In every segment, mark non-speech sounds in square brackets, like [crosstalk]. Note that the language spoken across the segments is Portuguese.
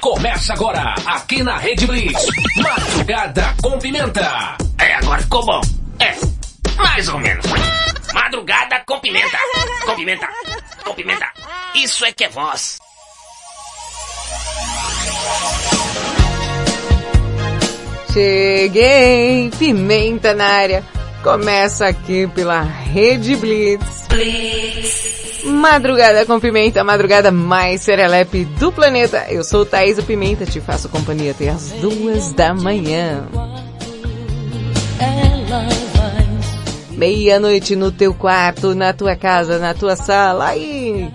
Começa agora, aqui na Rede Blitz. Madrugada com Pimenta. É, agora ficou bom. É, mais ou menos. Madrugada com pimenta. Com pimenta. Com pimenta. Isso é que é voz. Cheguei, pimenta na área. Começa aqui pela Rede Blitz. Blitz. Madrugada com pimenta, madrugada mais serelepe do planeta. Eu sou Thaís Pimenta, te faço companhia até as duas da manhã. Meia-noite no teu quarto, na tua casa, na tua sala, aí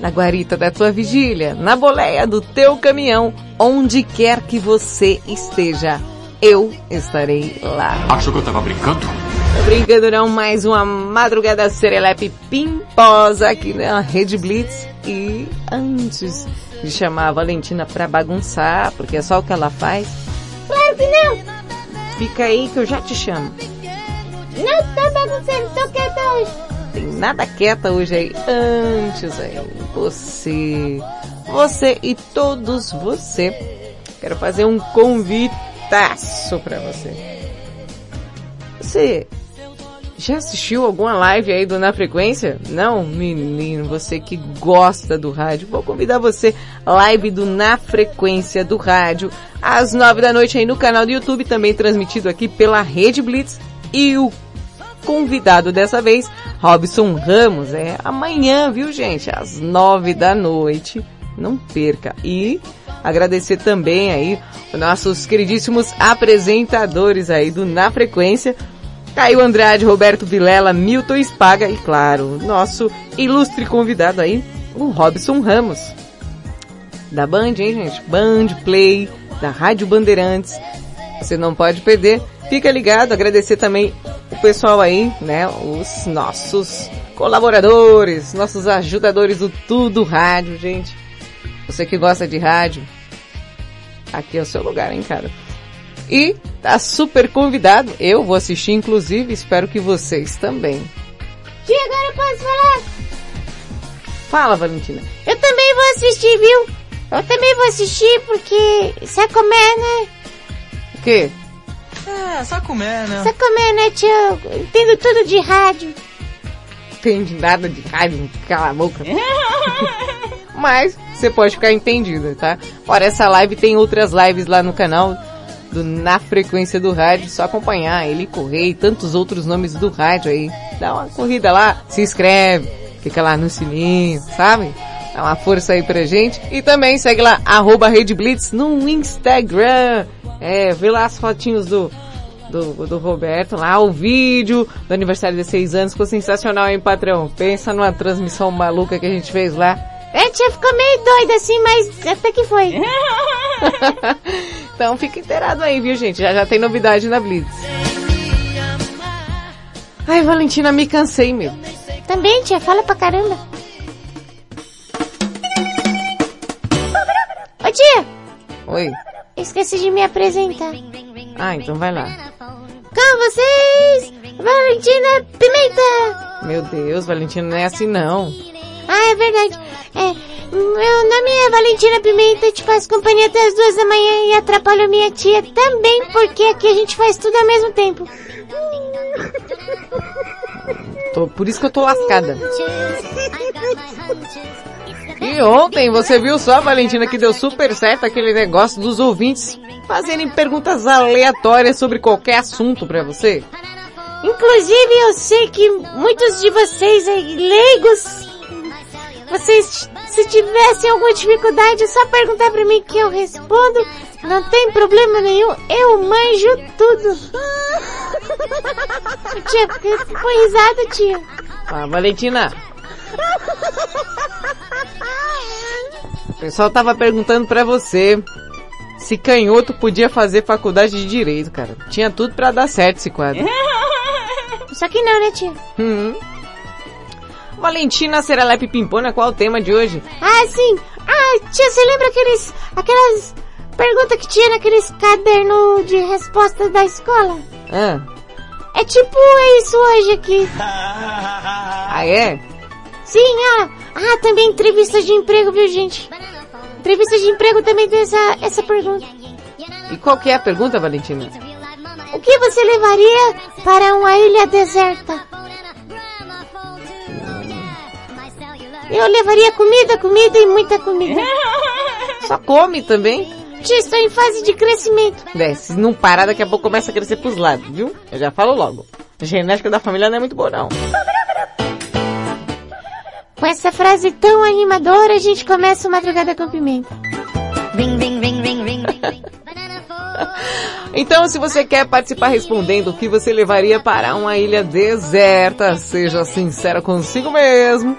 na guarita da tua vigília, na boleia do teu caminhão, onde quer que você esteja, eu estarei lá. Achou que eu tava brincando? Não, mais uma madrugada serelepe pimposa aqui na Rede Blitz e antes de chamar a Valentina pra bagunçar, porque é só o que ela faz. Claro que não! Fica aí que eu já te chamo. Não tá bagunçando, tô quieta hoje. Tem nada quieta hoje aí. Antes aí, você, você e todos você. Quero fazer um convitaço pra você. Você já assistiu alguma live aí do Na Frequência? Não, menino, você que gosta do rádio, vou convidar você, live do Na Frequência do rádio, às nove da noite aí no canal do YouTube, também transmitido aqui pela Rede Blitz e o convidado dessa vez, Robson Ramos, é amanhã, viu gente? Às nove da noite. Não perca. E agradecer também aí os nossos queridíssimos apresentadores aí do Na Frequência. Caio Andrade, Roberto Vilela, Milton Espaga e claro, nosso ilustre convidado aí, o Robson Ramos. Da Band, hein gente? Band Play, da Rádio Bandeirantes. Você não pode perder. Fica ligado, agradecer também o pessoal aí, né, os nossos colaboradores, nossos ajudadores do Tudo Rádio, gente. Você que gosta de rádio, aqui é o seu lugar, hein, cara. E tá super convidado, eu vou assistir inclusive, espero que vocês também. Tia, agora eu posso falar? Fala, Valentina. Eu também vou assistir, viu? Eu também vou assistir porque sabe comer, né? O quê? É, só comer, né? Só comer, né, tio? Entendo tudo de rádio. Entende nada de rádio, cala a boca. [laughs] Mas você pode ficar entendida, tá? Fora essa live, tem outras lives lá no canal do Na Frequência do Rádio. Só acompanhar ele correr e tantos outros nomes do rádio aí. Dá uma corrida lá, se inscreve, fica lá no sininho, sabe? Dá uma força aí pra gente. E também segue lá, arroba Rede Blitz no Instagram. É, vê lá as fotinhos do, do, do Roberto lá, o vídeo do aniversário de seis anos. Ficou sensacional, hein, patrão? Pensa numa transmissão maluca que a gente fez lá. É, tia, ficou meio doida assim, mas até que foi. [laughs] então fica inteirado aí, viu, gente? Já já tem novidade na Blitz. Ai, Valentina, me cansei, meu. Também, tia, fala pra caramba. Ô, tia! Oi. Esqueci de me apresentar. Ah, então vai lá. Com vocês, Valentina Pimenta! Meu Deus, Valentina, não é assim não. Ah, é verdade. É, meu nome é Valentina Pimenta, te faço companhia até as duas da manhã e atrapalho minha tia também, porque aqui a gente faz tudo ao mesmo tempo. Tô, por isso que eu tô lascada. E ontem você viu só, Valentina, que deu super certo aquele negócio dos ouvintes fazerem perguntas aleatórias sobre qualquer assunto pra você? Inclusive, eu sei que muitos de vocês leigos, vocês, se tivessem alguma dificuldade, é só perguntar pra mim que eu respondo. Não tem problema nenhum, eu manjo tudo. [laughs] tia, foi risada, tia. Ah, Valentina. O pessoal tava perguntando pra você Se canhoto podia fazer faculdade de direito, cara. Tinha tudo pra dar certo esse quadro. Só que não, né, tia? Hum. Valentina Seralepe Pimpona, qual é o tema de hoje? Ah, sim. Ah, tia, você lembra aqueles, aquelas perguntas que tinha naqueles caderno de resposta da escola? Ah, É tipo isso hoje aqui. [laughs] ah é? Sim, ah, ah, também entrevista de emprego, viu, gente? Entrevista de emprego também tem essa, essa pergunta. E qual que é a pergunta, Valentina? O que você levaria para uma ilha deserta? Eu levaria comida, comida e muita comida. [laughs] Só come também. Tia, estou em fase de crescimento. É, se não parar, daqui a pouco começa a crescer pros lados, viu? Eu já falo logo. A genética da família não é muito boa, não. Com essa frase tão animadora, a gente começa o Madrugada com Pimenta. [laughs] Então, se você quer participar respondendo o que você levaria para uma ilha deserta, seja sincero consigo mesmo.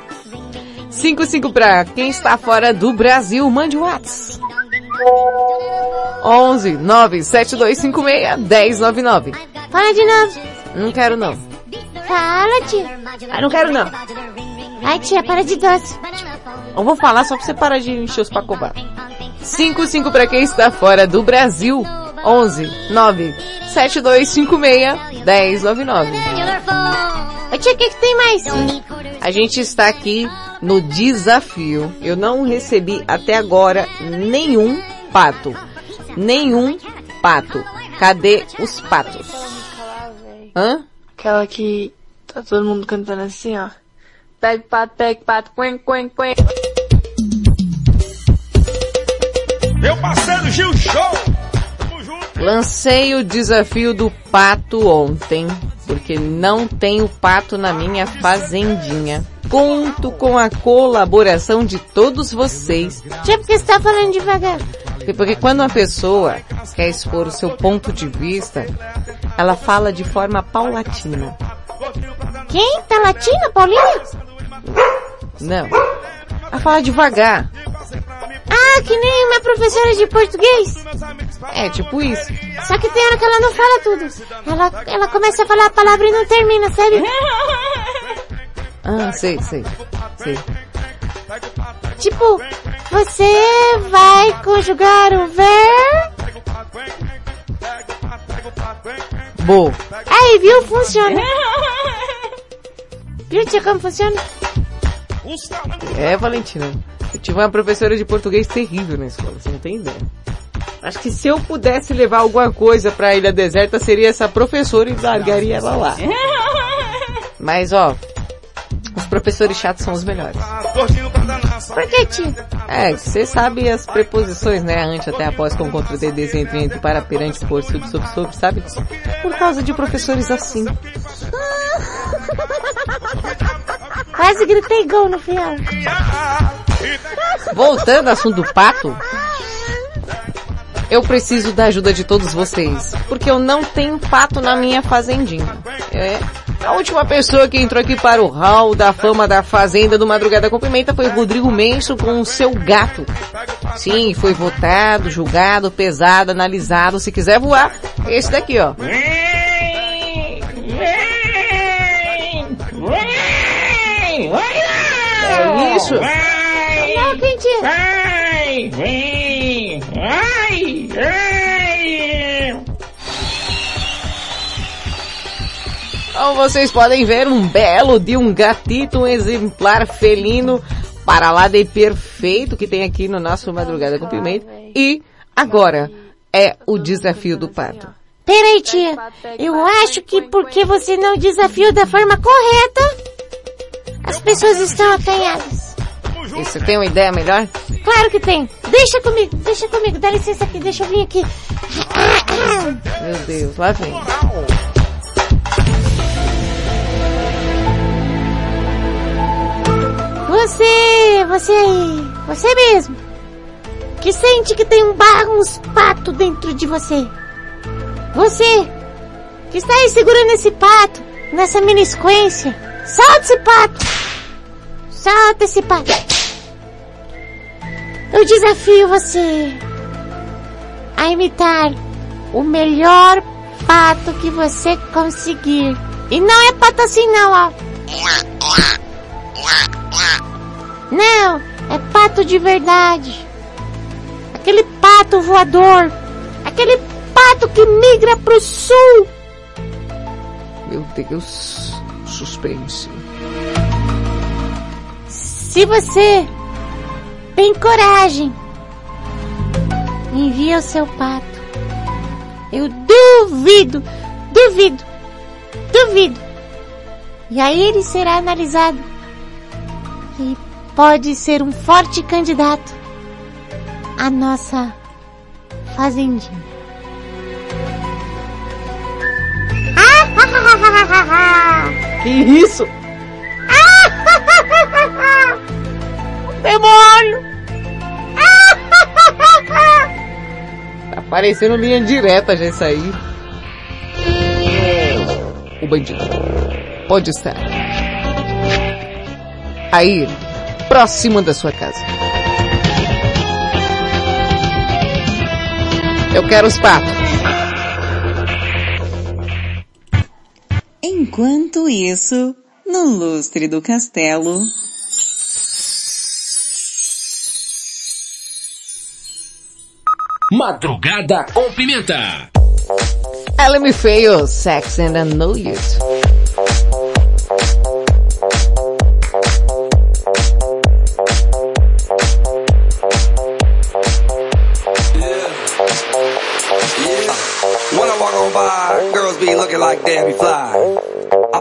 55 para quem está fora do Brasil, mande o WhatsApp. 11 97256 1099. Fala de novo. Não quero não. Fala, tia. Ah, não quero não. Ai, tia, para de doce. Eu vou falar só pra você parar de encher os pacobar. 55 para quem está fora do Brasil. 11 9 7256 1099. Ô, tia, o que, que tem mais? A gente está aqui no desafio. Eu não recebi até agora nenhum pato. Nenhum pato. Cadê os patos? Hã? Aquela que tá todo mundo cantando assim, ó. Pega pato, pega pato, quen, quen, quen. Meu parceiro Gil Show! Lancei o desafio do pato ontem, porque não tenho pato na minha fazendinha. Conto com a colaboração de todos vocês Tia, por que você tá falando devagar? Porque- Porque quando uma pessoa quer expor o seu ponto de vista, ela fala de forma paulatina. Quem? Tá latina, Paulinha? Não. Ela fala devagar. Ah, que nem minha professora de português. É, tipo isso. Só que tem hora que ela não fala tudo. Ela, ela começa a falar a palavra e não termina, sabe? Ah, sei, sei. Sei. Tipo, você vai conjugar o ver... Bo. Aí, viu? Funciona. [laughs] Viu, tia, como funciona? É, Valentina. Eu tive uma professora de português terrível na escola, você não tem ideia. Acho que se eu pudesse levar alguma coisa pra Ilha Deserta, seria essa professora e largaria ela lá. [laughs] Mas ó, os professores chatos são os melhores. Por que, tia? É, você sabe as preposições, né? Ante, até, após, com, contra, de, entre, entre, para, perante, por, sub, sub, sub, sabe? Por causa de professores assim. Quase gritei gol no final. [laughs] Voltando ao assunto do pato, eu preciso da ajuda de todos vocês, porque eu não tenho pato na minha fazendinha. É. A última pessoa que entrou aqui para o hall da fama da fazenda do Madrugada com Pimenta foi Rodrigo Menso com o seu gato. Sim, foi votado, julgado, pesado, analisado. Se quiser voar, esse daqui, ó. É isso. Não, quem, tia? Então vocês podem ver um belo de um gatito, um exemplar felino para lá de perfeito que tem aqui no nosso Madrugada com Pimenta. E agora é o desafio do pato. Peraí, tia. Eu acho que porque você não desafiou da forma correta, as pessoas estão acanhadas. E você tem uma ideia melhor? Claro que tem. Deixa comigo, deixa comigo. Dá licença aqui, deixa eu vir aqui. Meu Deus, lá vem. Você, você aí, você mesmo, que sente que tem um barro, uns patos dentro de você. Você, que está aí segurando esse pato, nessa mini sequência. Solta esse pato. Solta esse pato. Eu desafio você a imitar o melhor pato que você conseguir. E não é pato assim não, ó. Não, é pato de verdade. Aquele pato voador. Aquele pato que migra pro sul. Meu Deus, suspense. Se você tem coragem, envia o seu pato. Eu duvido, duvido, duvido. E aí ele será analisado. E pode ser um forte candidato à nossa fazendinha. Que isso? [laughs] Demônio! [laughs] Tá parecendo linha direta já isso aí. O bandido. Pode estar. Aí, próximo da sua casa. Eu quero os patos. Enquanto isso, no lustre do castelo, Madrugada com Pimenta. Ela me feio, sex and I know it. When I walk on by, girls be looking like Debbie Fly.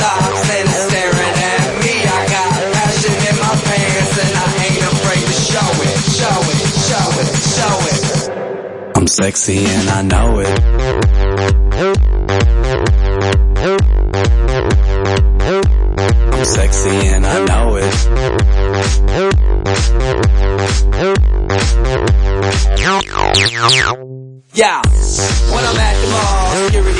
Stops and is staring at me. I got passion in my pants and I ain't afraid to show it, show it, show it, show it. I'm sexy and I know it. I'm sexy and I know it. Yeah, when I'm at the mall, security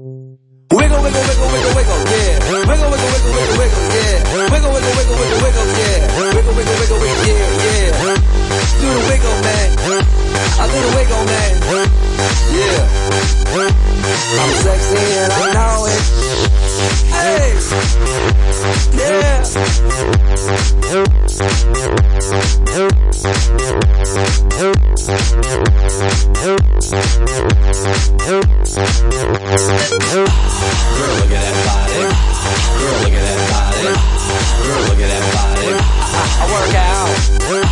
Wiggle, wiggle, wiggle, wiggle, wiggle, yeah. Wiggle, wiggle, wiggle, wiggle, wiggle, yeah. Wiggle, wiggle, wiggle, wiggle, wiggle, yeah. Wiggle, wiggle, wiggle, wiggle, yeah, yeah. Wiggle, man. Wiggle, man. Yeah. I'm sexy and I know it. Hey. Yeah. Girl, look at that body. Girl, look at that body. Girl, look at that body. I, I work out. Girl,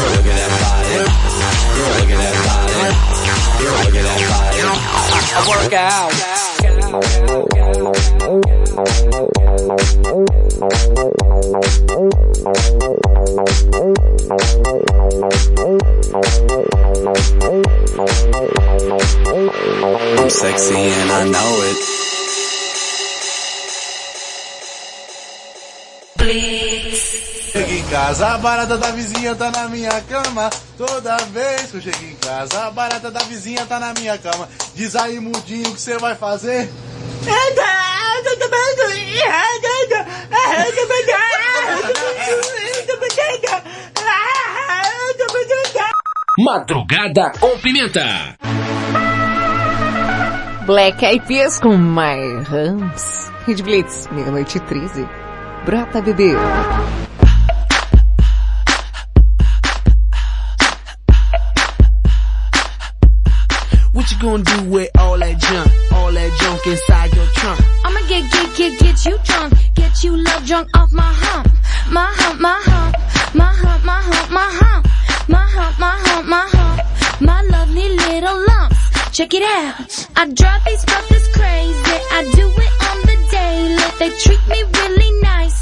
look at that body. Look at that body. Look at that body. I, work out. I'm sexy and I know it. chego em casa, a barata da vizinha tá na minha cama. Toda vez que eu chego em casa, a barata da vizinha tá na minha cama. Diz aí, mudinho, o que você vai fazer? Madrugada com pimenta. Black Eyed Peas com My Rams. Red Blitz, meia-noite 13. Brota, bebê. gonna do with all that junk? All that junk inside your trunk? I'ma get, get, get, get you drunk. Get you love drunk off my hump. My hump, my hump. My hump, my hump, my hump. My hump, my hump, my hump. My lovely little lumps. Check it out. I drive these brothers crazy. I do it on the daily. They treat me really nice.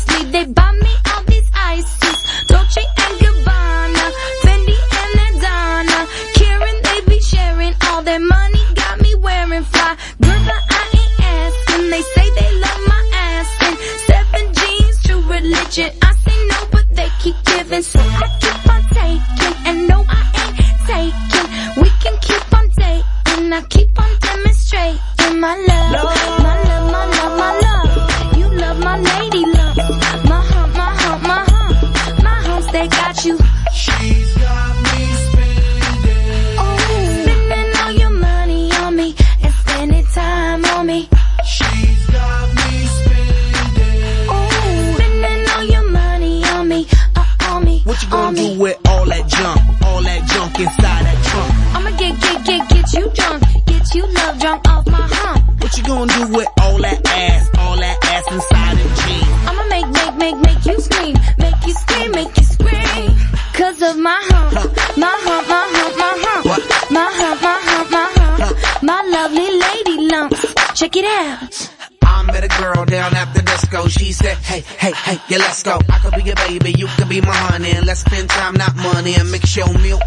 Check it out. I met a girl down at the disco. She said, hey, hey, hey, yeah, let's go. I could be your baby, you could be my honey. Let's spend time, not money, and mix your milk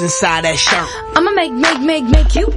inside that shirt. I'ma make, make, make, make you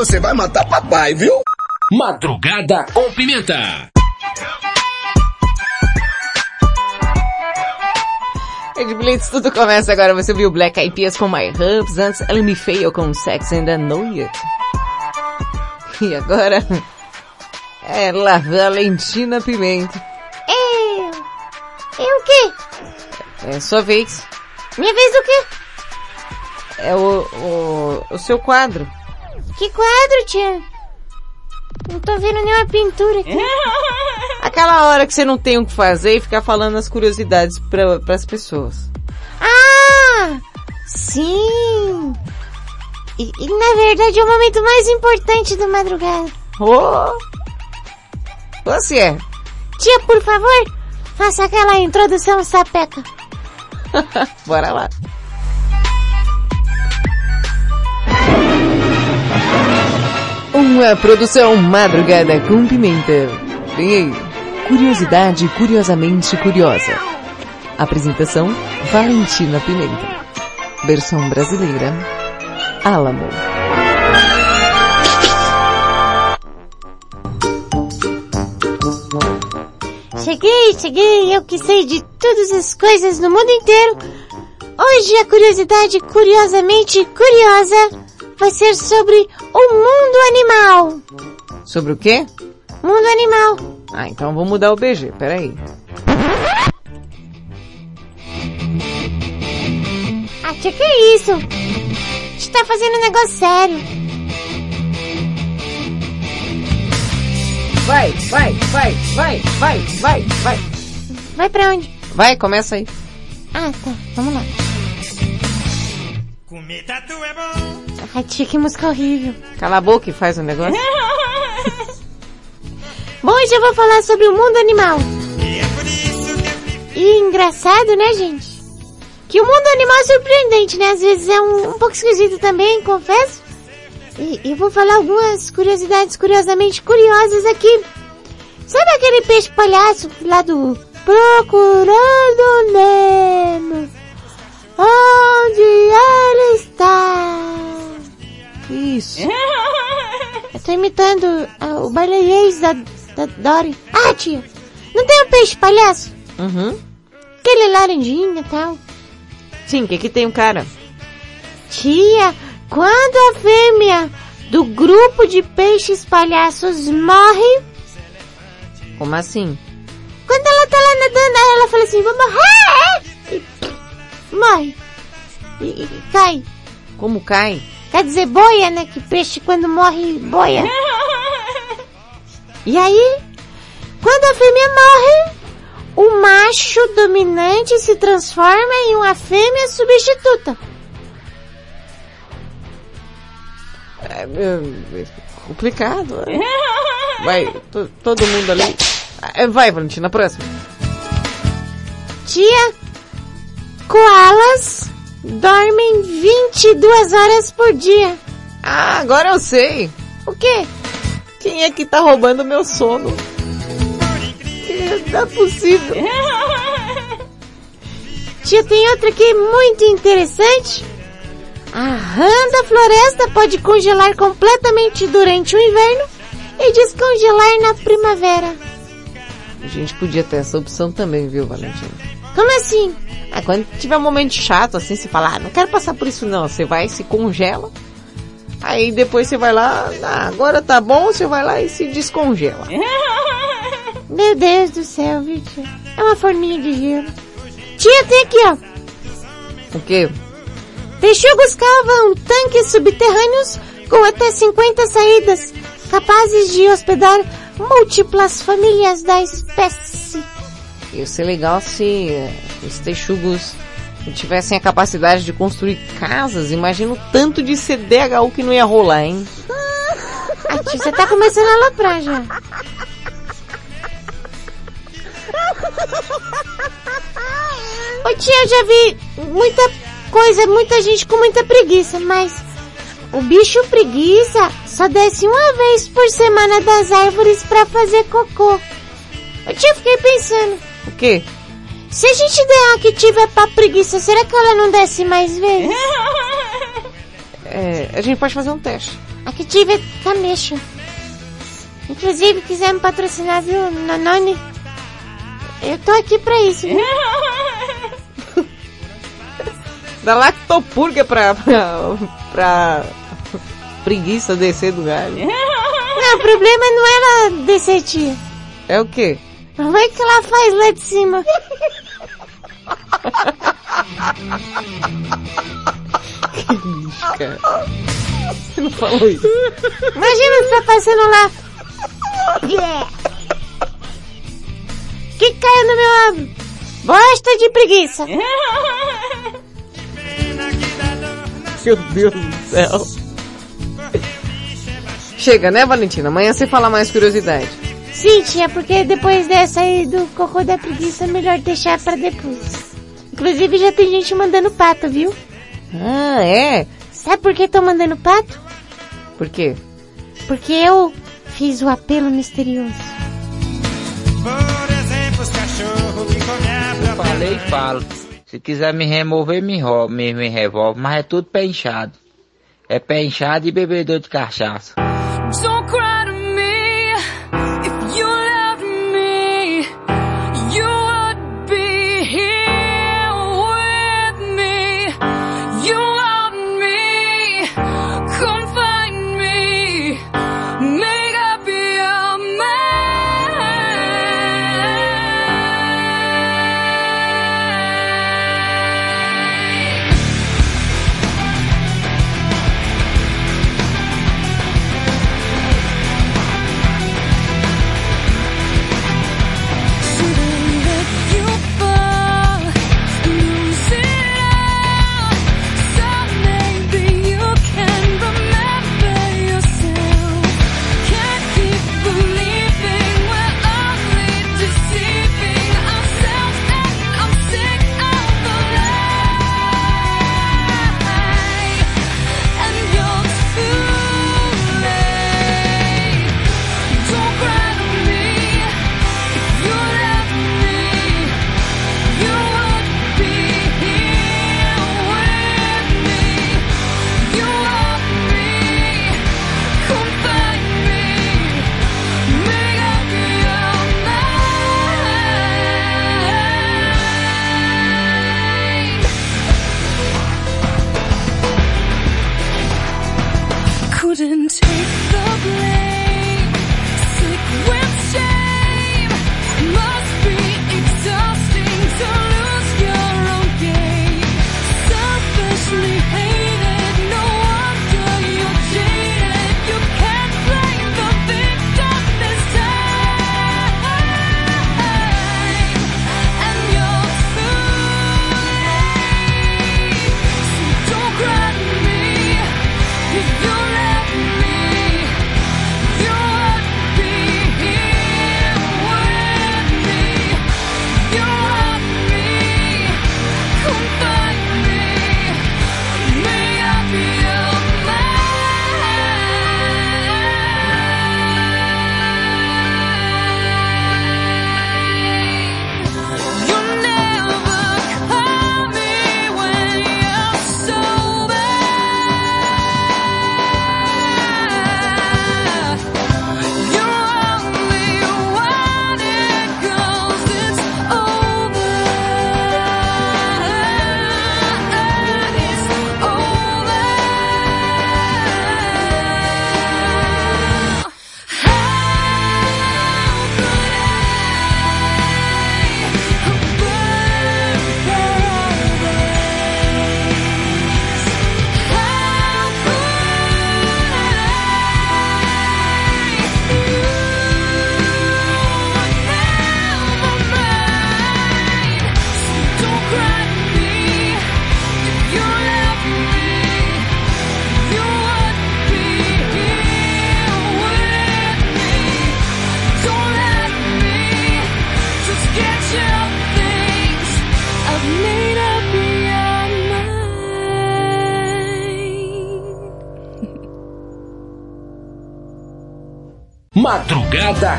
você vai matar papai, viu? Madrugada com Pimenta. Ed Blitz, tudo começa agora. Você viu Black Eyed Peas com My Hubs, antes Ellen Me Fail com Sex and I Know It. E agora... [laughs] É lá, Valentina Pimenta. Eu... Eu o quê? É sua vez. Minha vez o quê? É o, o, o seu quadro. Que quadro, tia? Não tô vendo nenhuma pintura aqui. [laughs] Aquela hora que você não tem o que fazer e ficar falando as curiosidades para as pessoas. Ah! Sim! E, e, na verdade é o momento mais importante da madrugada. Oh! Você é. Tia, por favor, faça aquela introdução sapeca. [laughs] Bora lá. Uma produção madrugada com pimenta. Vem aí. Curiosidade curiosamente curiosa. Apresentação Valentina Pimenta. Versão brasileira Alamo. Cheguei, cheguei, eu que sei de todas as coisas no mundo inteiro. Hoje a curiosidade curiosamente curiosa vai ser sobre o mundo animal. Sobre o quê? Mundo animal. Ah, então vou mudar o BG, peraí. Ah, tia, que é isso? A gente tá fazendo um negócio sério. Vai, vai, vai, vai, vai, vai, vai. Vai pra onde? Vai, começa aí. Ah, tá. Vamos lá. Comer tatu é bom. Ai, tia, que música horrível. Cala a boca e faz o um negócio. [laughs] Bom, hoje eu vou falar sobre o mundo animal. E engraçado, né, gente? Que o mundo animal é surpreendente, né? Às vezes é um, um pouco esquisito também, confesso. E eu vou falar algumas curiosidades curiosamente curiosas aqui. Sabe aquele peixe palhaço lá do Procurando Nemo? Onde ele está? Isso. [laughs] Eu tô imitando uh, o baleiês da, da Dory. Ah, tia, não tem um peixe palhaço? Uhum. Aquele laranjinha e tal. Sim, o que que tem um cara? Tia, quando a fêmea do grupo de peixes palhaços morre... Como assim? Quando ela tá lá nadando, aí ela fala assim, vou morrer! E morre. E, e cai. Como cai? Quer dizer boia, né? Que peixe quando morre boia. E aí, quando a fêmea morre, o macho dominante se transforma em uma fêmea substituta. É, é complicado. né? Vai, to- todo mundo ali. É, Vai, Valentina, próximo. Tia, koalas dormem 22 horas por dia. Ah, agora eu sei. O quê? Quem é que tá roubando meu sono? Não é possível. [laughs] Tia, tem outra aqui muito interessante. A rã da floresta pode congelar completamente durante o inverno e descongelar na primavera. A gente podia ter essa opção também, viu, Valentina? Como assim? Ah, quando tiver um momento chato, assim, você fala, ah, não quero passar por isso não. Você vai, se congela. Aí depois você vai lá, ah, agora tá bom, você vai lá e se descongela. [laughs] Meu Deus do céu, viu, tia? É uma forminha de gelo. Tia, tem aqui, ó. O quê? Texugos cavam tanques subterrâneos com até 50 saídas, capazes de hospedar múltiplas famílias da espécie. Ia ser legal se os texugos tivessem a capacidade de construir casas. Imagina o tanto de CDHU que não ia rolar, hein? [laughs] Ah, tia, você tá começando a aloprar já. Ô tia, eu já vi muita coisa, muita gente com muita preguiça, mas o bicho preguiça só desce uma vez por semana das árvores pra fazer cocô. Ô tia, eu fiquei pensando, O quê? se a gente der uma que tiver pra preguiça, será que ela não desce mais vezes? [laughs] É, a gente pode fazer um teste. A que tiver camexa. Inclusive, quiser me patrocinar, viu, Nanone? Eu tô aqui pra isso, viu? [laughs] Da lactopurga pra, pra, pra preguiça descer do galho. Não, o problema não é ela descer, tia. É o quê? Vai que ela faz lá de cima. que lixo, cara. Você não falou isso. Imagina você tá passando lá. Yeah. Que caiu no meu ombro? Bosta de preguiça. Meu Deus do céu. Chega, né, Valentina? Amanhã você fala mais curiosidade. Sim, tia, porque depois dessa aí do cocô da preguiça é melhor deixar pra depois. Inclusive já tem gente mandando pato, viu? Ah, é? Sabe por que tô mandando pato? Por quê? Porque eu fiz o apelo misterioso. Por exemplo, os cachorros que comem a Eu falei e falo. Se quiser me remover, me, me, me revolve, mas é tudo pé inchado. É pé inchado e bebedor de cachaça. Don't cry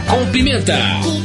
Com Pimenta.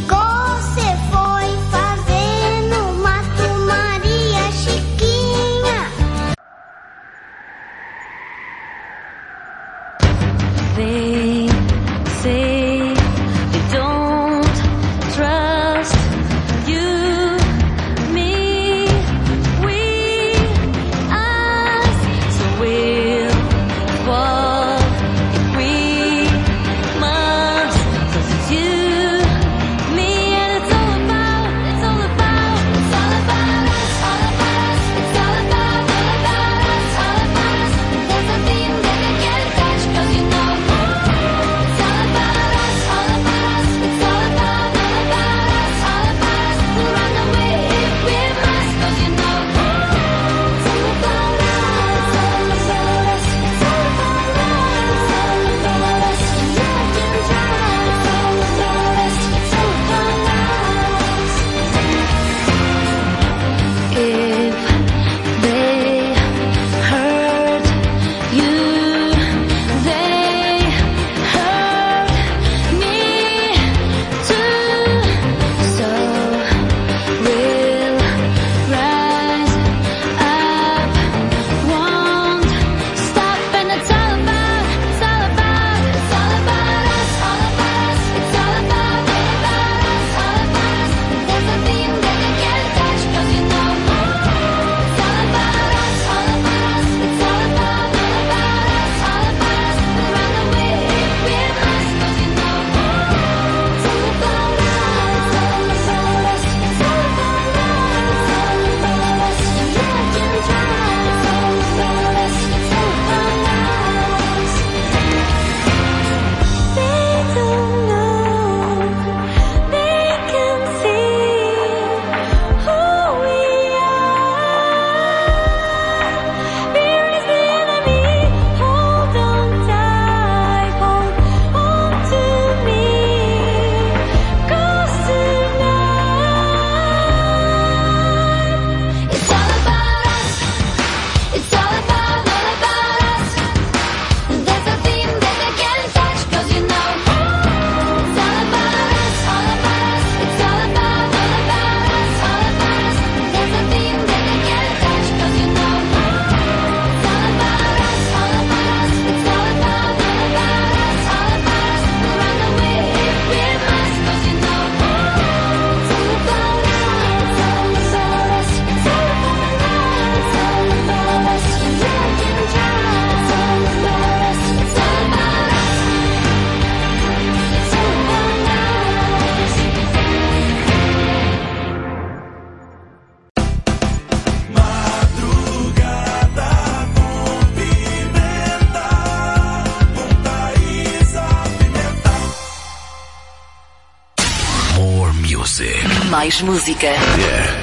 Mais música.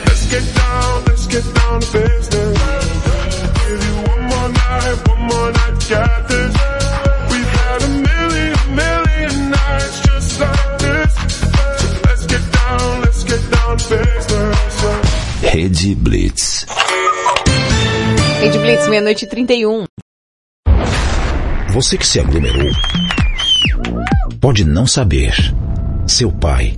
Let's get down, let's get down to business. Give you one more night, one more night, got this. We've had a million, million nights just like this. So let's get down, let's get down to business. Rede Blitz. Rede Blitz, meia-noite e 31. Você que se aglomerou pode não saber. Seu pai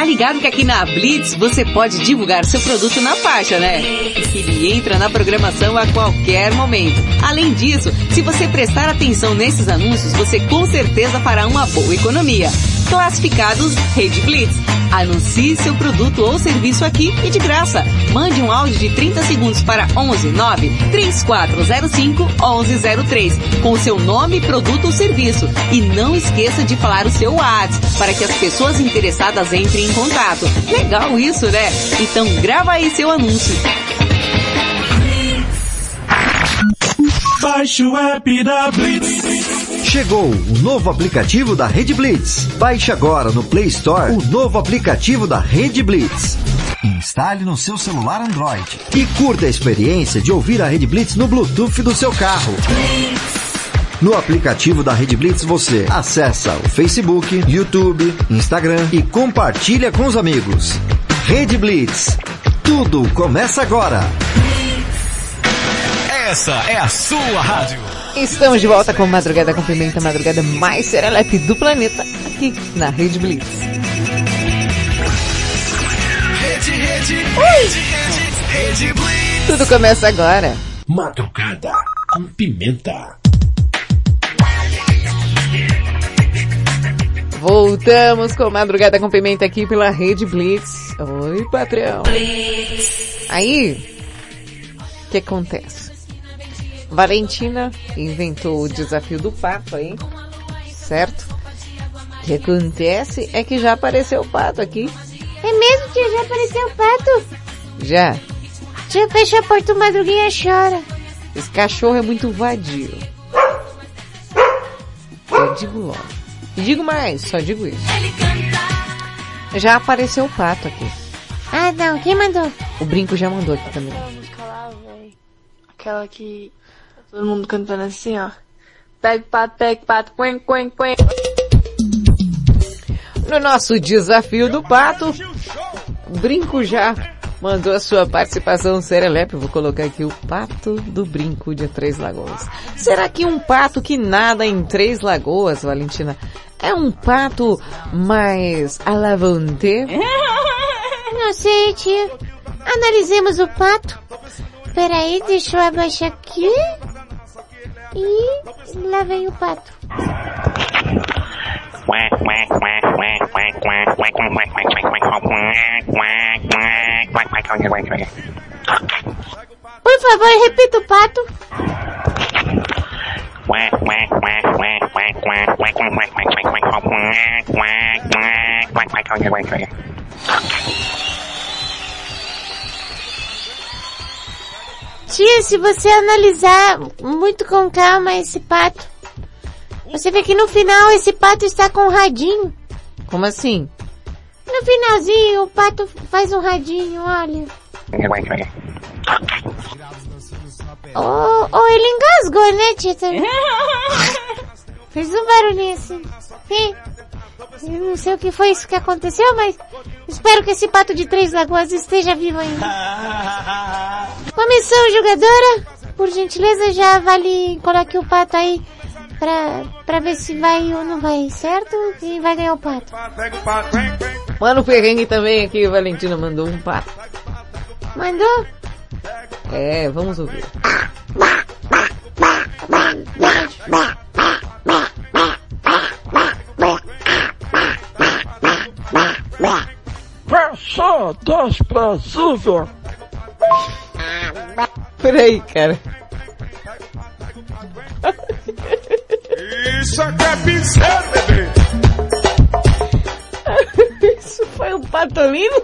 Tá ligado que aqui na Blitz você pode divulgar seu produto na faixa, né? Ele entra na programação a qualquer momento. Além disso, se você prestar atenção nesses anúncios, você com certeza fará uma boa economia. Classificados Rede Blitz. Anuncie seu produto ou serviço aqui e de graça. Mande um áudio de 30 segundos para 11 9 3405 1103 com o seu nome, produto ou serviço. E não esqueça de falar o seu WhatsApp para que as pessoas interessadas entrem em contato. Legal isso, né? Então grava aí seu anúncio. Baixe o app da Blitz. Chegou o novo aplicativo da Rede Blitz. Baixe agora no Play Store o novo aplicativo da Rede Blitz. Instale no seu celular Android e curta a experiência de ouvir a Rede Blitz no Bluetooth do seu carro. No aplicativo da Rede Blitz você acessa o Facebook, YouTube, Instagram e compartilha com os amigos. Rede Blitz. Tudo começa agora. Essa é a sua rádio. Estamos de volta com Madrugada com Pimenta, a madrugada mais serelepe do planeta, aqui na Rede Blitz. Rede, rede, rede, rede, Blitz. Tudo começa agora. Madrugada com Pimenta. Voltamos com Madrugada com Pimenta aqui pela Rede Blitz. Oi, patrão. Aí, o que acontece? Valentina inventou o desafio do pato aí, certo? O que acontece é que já apareceu o pato aqui. Já apareceu o pato? Já. Tia, fecha a porta, o madruguinha chora. Esse cachorro é muito vadio. Eu digo logo. E digo mais, só digo isso. Já apareceu o pato aqui. Ah, não. Quem mandou? O brinco já mandou aqui também. Aquela música lá, velho. Aquela que tá todo mundo cantando assim, ó. Pega o pato, pega o pato, quen, quen, quen. No nosso desafio do pato, brinco já mandou a sua participação serelepe. Vou colocar aqui o pato do brinco de Três Lagoas. Será que um pato que nada em Três Lagoas, Valentina, é um pato mais alavante? [laughs] Não sei, tia. Analisemos o pato. Peraí, deixa eu abaixar aqui. E lá vem o pato. Por favor, repita o pato. Tia, se você analisar muito com calma esse pato, você vê que no final esse pato está com um radinho. Como assim? No finalzinho o pato faz um radinho, olha. Oh, oh ele engasgou, né, tia? [laughs] Fez um barulhinho assim. Sim. Eu não sei o que foi isso que aconteceu, mas espero que esse pato de Três Lagoas esteja vivo ainda. [laughs] Comissão jogadora, por gentileza, já vale, coloque o pato aí pra, pra ver se vai ou não vai, certo? Quem vai ganhar o pato. Mano Perrengue também aqui, o Valentina mandou um pato. Mandou? É, vamos ouvir. Só das Brasília. Peraí, cara. [laughs] Isso aqui é pincel, bebê. [laughs] Isso foi um patolino?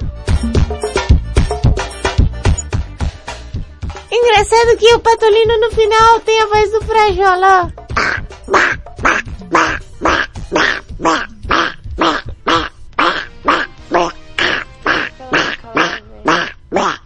Engraçado que o Patolino no final tem a voz do Frajola. Das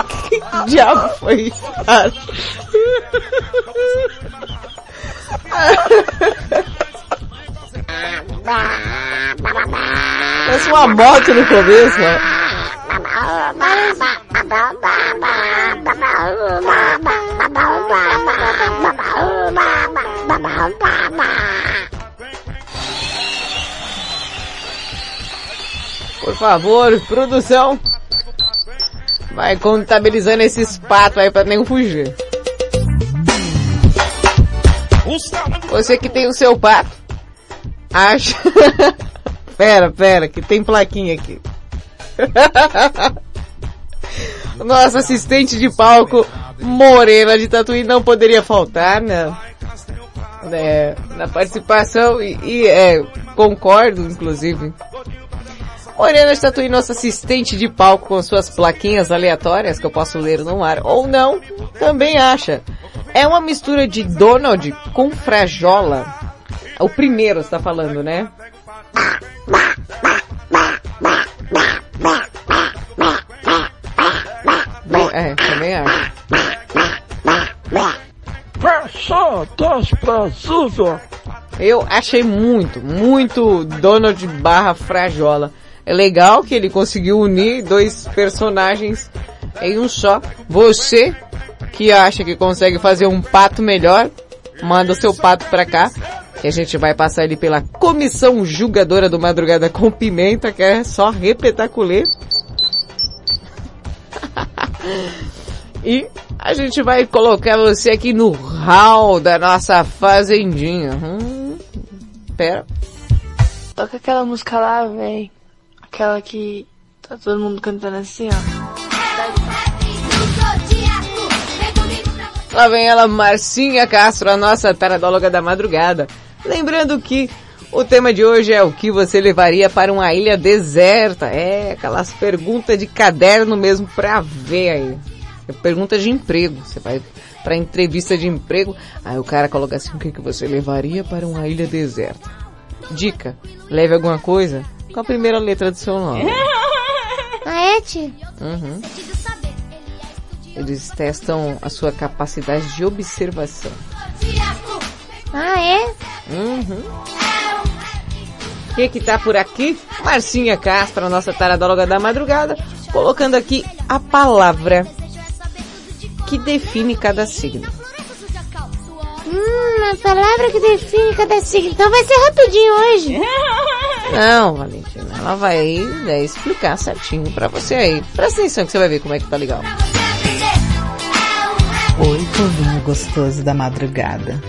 Diabo foi isso, cara? Parece uma moto no começo, ó. Por favor, produção. Vai contabilizando esses patos aí pra nem fugir. Você que tem o seu pato, acha... [laughs] pera, pera, que tem plaquinha aqui. [laughs] Nossa assistente de palco, Morena de Tatuí, não poderia faltar, né? É, na participação e, e é, concordo, inclusive. Morena de Tatuí, nossa assistente de palco com suas plaquinhas aleatórias que eu posso ler no ar, ou não, também acha. É uma mistura de Donald com Frajola. O primeiro está falando, né? É, também acho. Eu achei muito, muito Donald barra Frajola. É legal que ele conseguiu unir dois personagens em um só. Você que acha que consegue fazer um pato melhor, manda o seu pato pra cá. Que a gente vai passar ele pela comissão julgadora do Madrugada com Pimenta, que é só repetaculê. [laughs] e a gente vai colocar você aqui no hall da nossa fazendinha. Hum, pera. Toca aquela música lá, véi. Aquela que tá todo mundo cantando assim, ó. Lá vem ela, Marcinha Castro, a nossa taradóloga da madrugada. Lembrando que o tema de hoje é o que você levaria para uma ilha deserta. É, aquelas perguntas de caderno mesmo pra ver aí. É pergunta de emprego. Você vai pra entrevista de emprego, aí o cara coloca assim, o que, que você levaria para uma ilha deserta? Dica, leve alguma coisa com a primeira letra do seu nome. Ah, é, tia? Uhum. Eles testam a sua capacidade de observação. Ah, é? Uhum. O que que tá por aqui? Marcinha Castro, nossa taradóloga da madrugada, colocando aqui a palavra que define cada signo. A palavra que define cada signo. Então vai ser rapidinho hoje. [laughs] Não, Valentina, ela vai né, explicar certinho pra você aí. Presta atenção que você vai ver como é que tá legal. Oi, povinho gostoso da madrugada.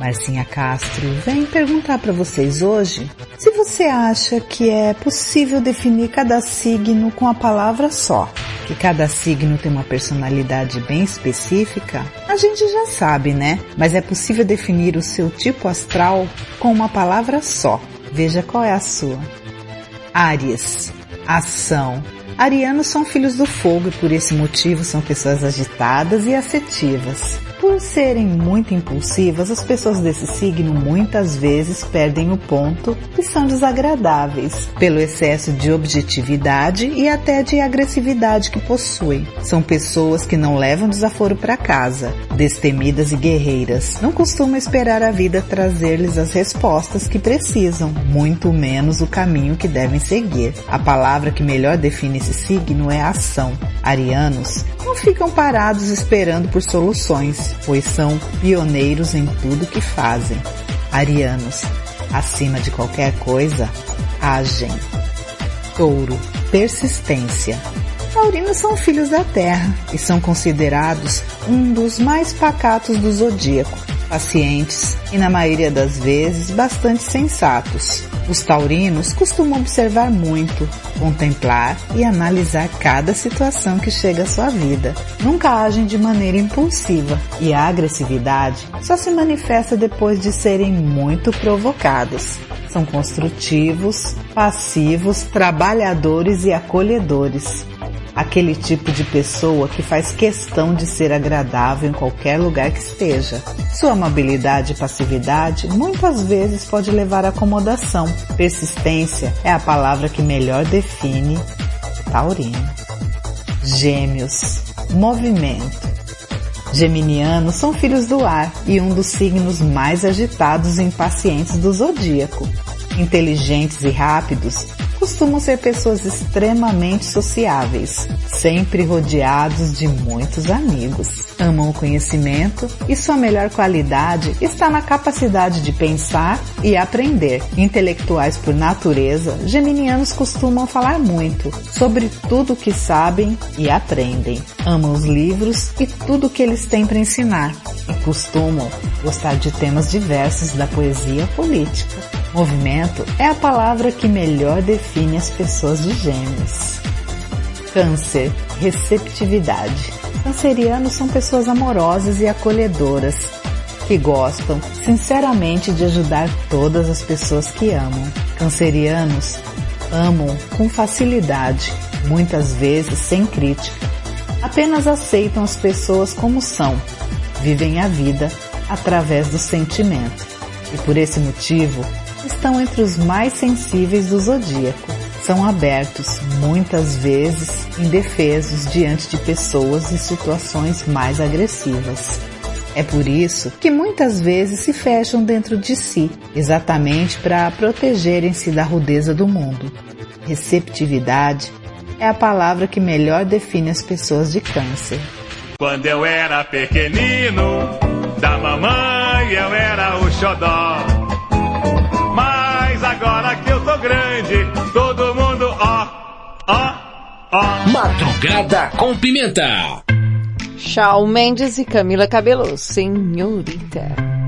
Marcinha Castro vem perguntar para vocês hoje se você acha que é possível definir cada signo com a palavra só. Que cada signo tem uma personalidade bem específica, a gente já sabe, né? Mas é possível definir o seu tipo astral com uma palavra só. Veja qual é a sua. Áries, ação. Arianos são filhos do fogo e por esse motivo são pessoas agitadas e afetivas. Por serem muito impulsivas, as pessoas desse signo muitas vezes perdem o ponto e são desagradáveis pelo excesso de objetividade e até de agressividade que possuem. São pessoas que não levam desaforo para casa, destemidas e guerreiras. Não costumam esperar a vida trazer-lhes as respostas que precisam, muito menos o caminho que devem seguir. A palavra que melhor define esse signo é ação. Arianos não ficam parados esperando por soluções, pois são pioneiros em tudo que fazem. Arianos Acima de qualquer coisa, agem. Touro, persistência. Taurinos são filhos da terra e são considerados um dos mais pacatos do zodíaco, pacientes e, na maioria das vezes, bastante sensatos. Os taurinos costumam observar muito, contemplar e analisar cada situação que chega à sua vida. Nunca agem de maneira impulsiva e a agressividade só se manifesta depois de serem muito provocados. São construtivos, passivos, trabalhadores e acolhedores. Aquele tipo de pessoa que faz questão de ser agradável em qualquer lugar que esteja. Sua amabilidade e passividade muitas vezes pode levar à acomodação. Persistência é a palavra que melhor define Taurino. Gêmeos. Movimento. Geminianos são filhos do ar e um dos signos mais agitados e impacientes do zodíaco. Inteligentes e rápidos, costumam ser pessoas extremamente sociáveis, sempre rodeados de muitos amigos. Amam o conhecimento e sua melhor qualidade está na capacidade de pensar e aprender. Intelectuais por natureza, geminianos costumam falar muito sobre tudo o que sabem e aprendem. Amam os livros e tudo o que eles têm para ensinar e costumam gostar de temas diversos da poesia política. Movimento é a palavra que melhor define as pessoas de gêmeos. Câncer, receptividade. Cancerianos são pessoas amorosas e acolhedoras, que gostam sinceramente de ajudar todas as pessoas que amam. Cancerianos amam com facilidade, muitas vezes sem crítica. Apenas aceitam as pessoas como são, vivem a vida através do sentimento. E por esse motivo, estão entre os mais sensíveis do zodíaco. São abertos, muitas vezes indefesos diante de pessoas e situações mais agressivas. É por isso que muitas vezes se fecham dentro de si, exatamente para protegerem-se da rudeza do mundo. Receptividade é a palavra que melhor define as pessoas de câncer. Quando eu era pequenino, da mamãe eu era o xodó. Madrugada com Pimenta. Shawn Mendes e Camila Cabello, senhorita.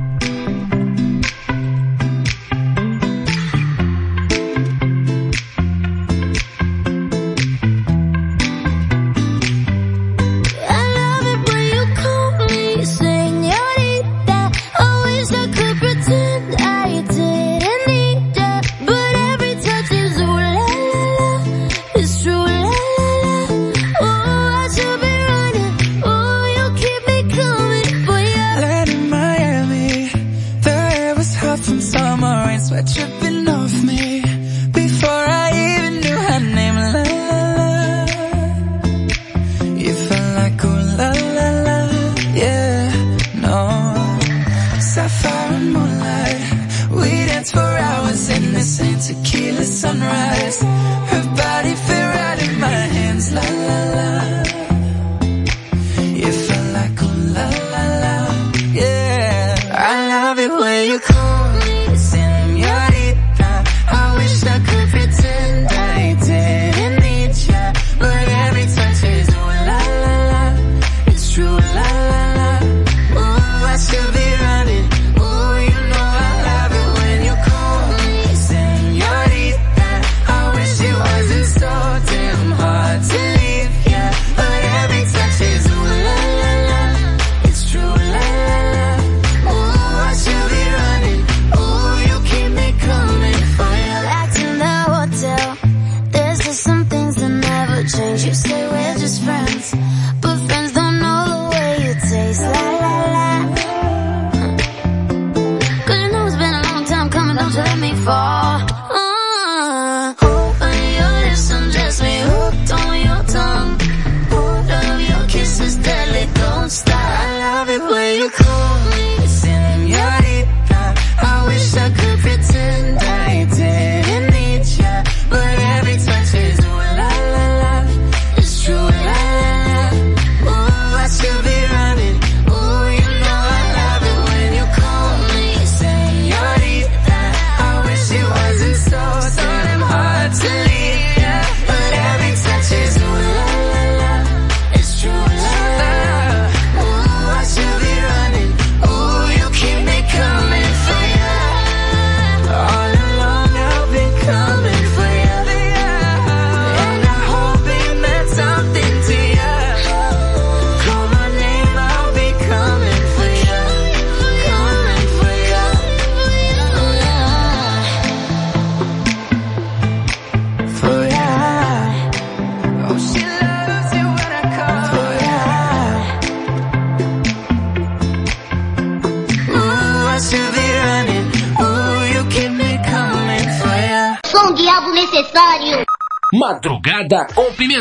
From summer rain, sweat dripping off me.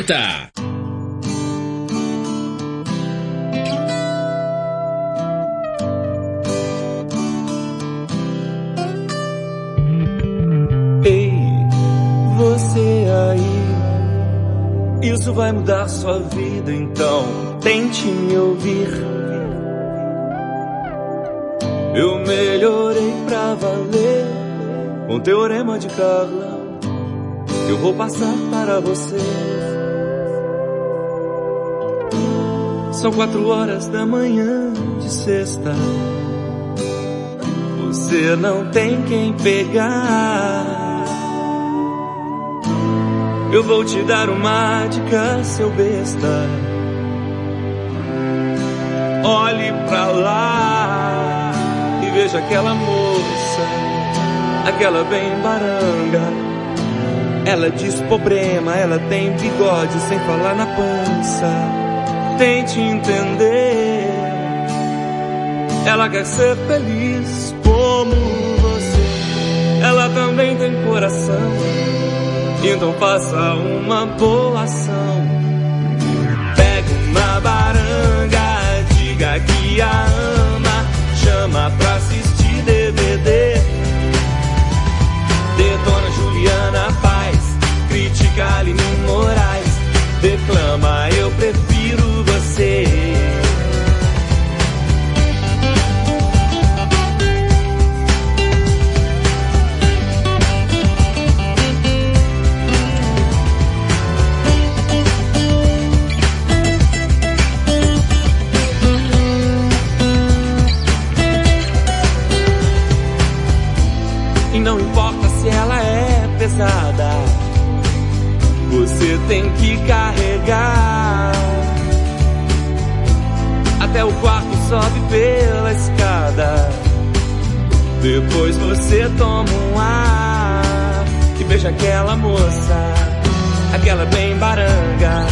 Pimenta. Ei, você aí, isso vai mudar sua vida, então tente me ouvir. Eu melhorei pra valer com teorema de Carla. Eu vou passar para você. São quatro horas da manhã de sexta. Você não tem quem pegar. Eu vou te dar uma dica, seu besta. Olhe pra lá e veja aquela moça, aquela bem baranga. Ela diz problema, ela tem bigode sem falar na pança. Tente entender. Ela quer ser feliz como você. Ela também tem coração. Então faça uma boa ação. Pega uma baranga, diga que a ama. Chama pra assistir DVD. Detona Juliana Paz, critica Aline Moraes. Declama, eu prefiro tem que carregar. Até o quarto sobe pela escada. Depois você toma um ar e beija aquela moça, aquela bem baranga.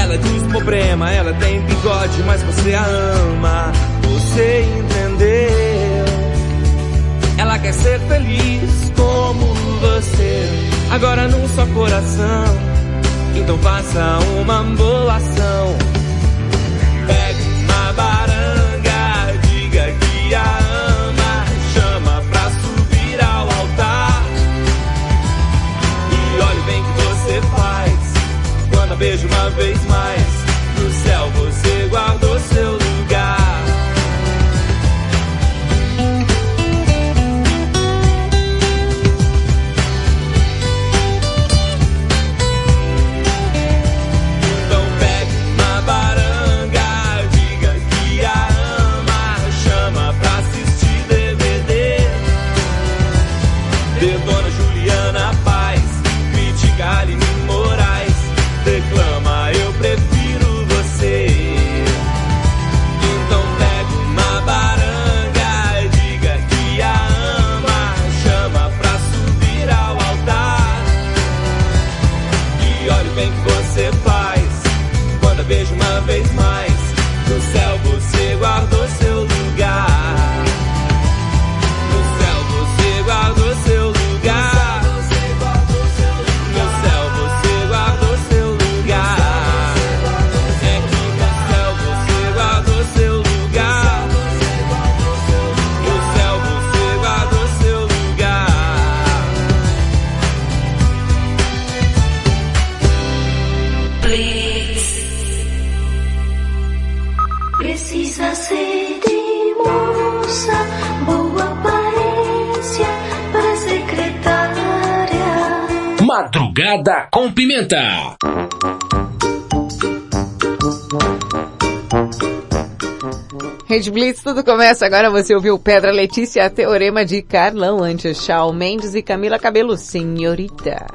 Ela diz problema, ela tem bigode, mas você a ama. Você entendeu? Ela quer ser feliz como você. Agora num só coração. Então faça uma boa ação. Pegue uma baranga, diga que a ama. Chama pra subir ao altar. E olhe bem que você faz. Quando a beija uma vez mais. No céu você guardou seu Madrugada com Pimenta. Rede Blitz, tudo começa agora. Você ouviu Pedra Letícia, Teorema de Carlão, antes Shawn Mendes e Camila Cabelo, Senhorita.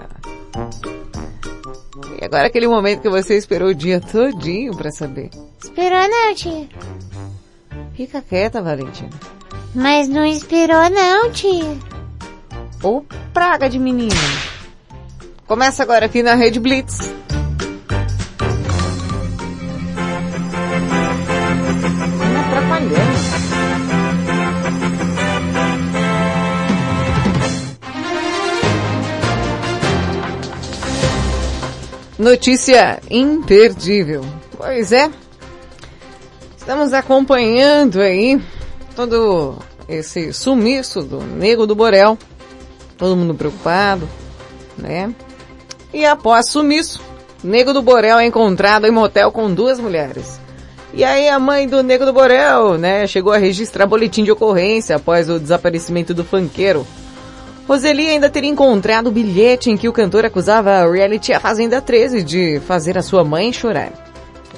E agora aquele momento que você esperou o dia todinho pra saber. Esperou não, tia. Fica quieta, Valentina. Mas não esperou não, tia. Ô praga de menino. Começa agora aqui na Rede Blitz. Me atrapalhando. Notícia imperdível. Pois é. Estamos acompanhando aí todo esse sumiço do Nego do Borel. Todo mundo preocupado, né? E após sumiço, Nego do Borel é encontrado em motel com duas mulheres. E aí a mãe do Nego do Borel, né, chegou a registrar boletim de ocorrência após o desaparecimento do funkeiro. Roseli ainda teria encontrado o bilhete em que o cantor acusava a reality A Fazenda 13 de fazer a sua mãe chorar.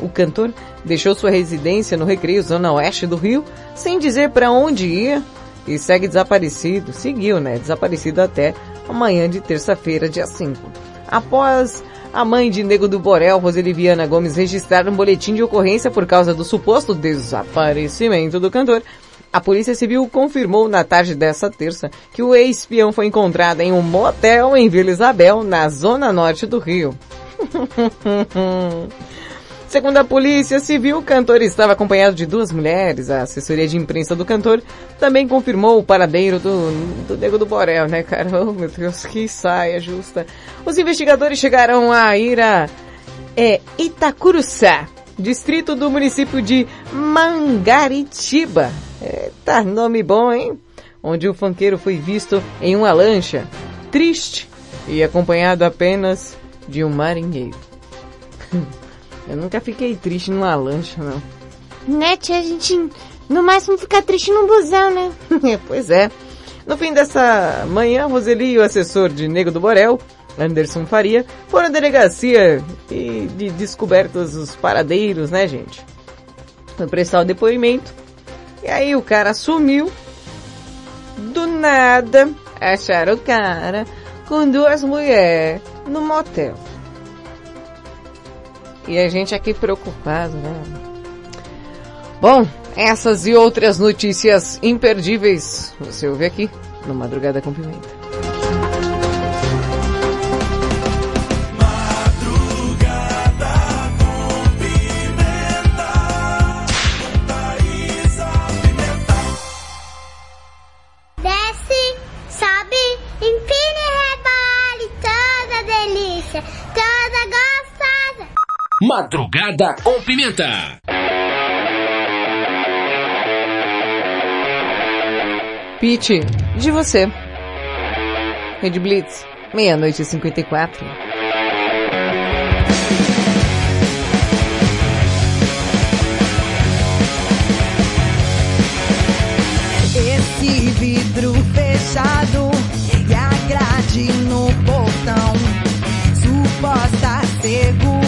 O cantor deixou sua residência no Recreio Zona Oeste do Rio, sem dizer para onde ia, e segue desaparecido, seguiu, né, desaparecido até amanhã de terça-feira, dia 5. Após a mãe de Nego do Borel, Roseli Viana Gomes, registrar um boletim de ocorrência por causa do suposto desaparecimento do cantor, a Polícia Civil confirmou na tarde dessa terça que o ex-espião foi encontrado em um motel em Vila Isabel, na zona norte do Rio. [laughs] Segundo a Polícia Civil, o cantor estava acompanhado de duas mulheres. A assessoria de imprensa do cantor também confirmou o paradeiro do, do Nego do Borel, né, cara? Oh, meu Deus, que saia justa. Os investigadores chegaram a ir a é, Itacuruçá, distrito do município de Mangaritiba. Eita, nome bom, hein? Onde o funkeiro foi visto em uma lancha, triste e acompanhado apenas de um marinheiro. [laughs] Eu nunca fiquei triste numa lancha, não. Né, tia, a gente no máximo fica triste num busão, né? [laughs] pois é. No fim dessa manhã, Roseli e o assessor de Nego do Borel, Anderson Faria, foram à delegacia e de descobertos os paradeiros, né, gente? Foi prestar o depoimento. E aí o cara sumiu. Do nada, acharam o cara com duas mulheres no motel. E a gente aqui preocupado, né? Bom, essas e outras notícias imperdíveis você ouve aqui no Madrugada com Pimenta. Madrugada com Pimenta. Pete, de você. Red Blitz, meia-noite e 54. Esse vidro fechado e a grade no portão. Suposta segurança,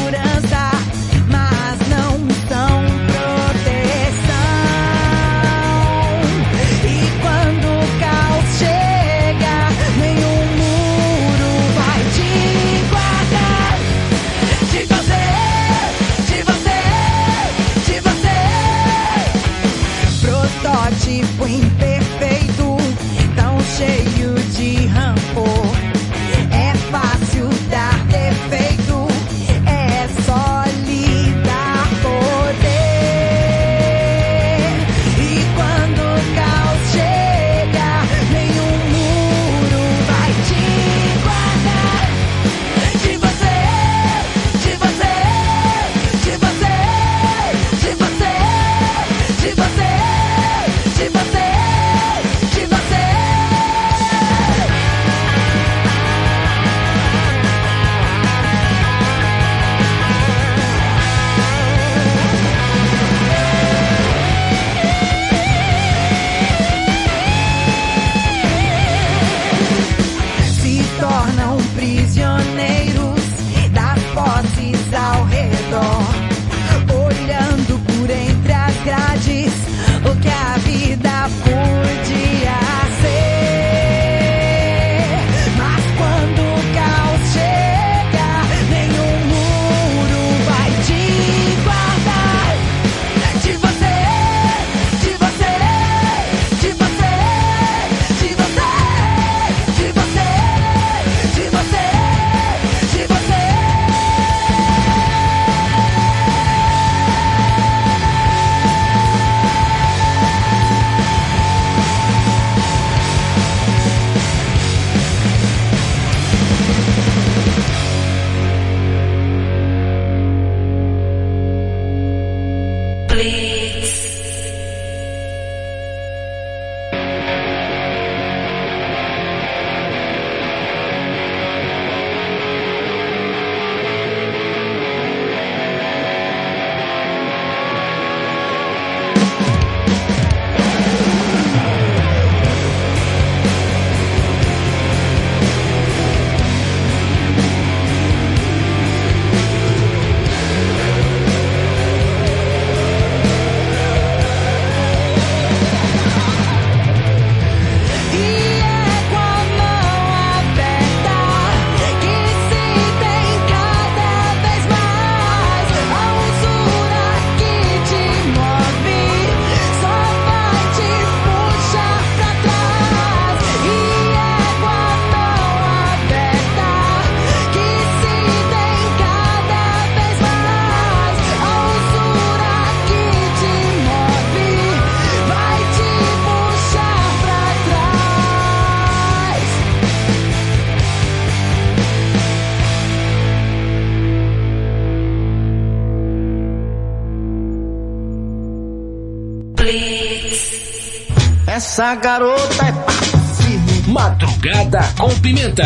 Essa garota é passiva. Madrugada com Pimenta.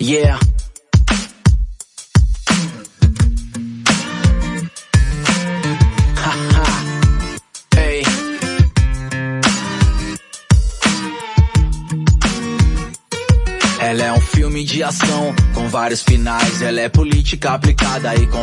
Yeah. [laughs] Ela é um filme de ação com vários finais. Ela é política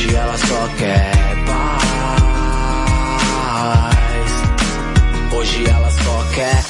Hoje ela só quer paz. Hoje ela só quer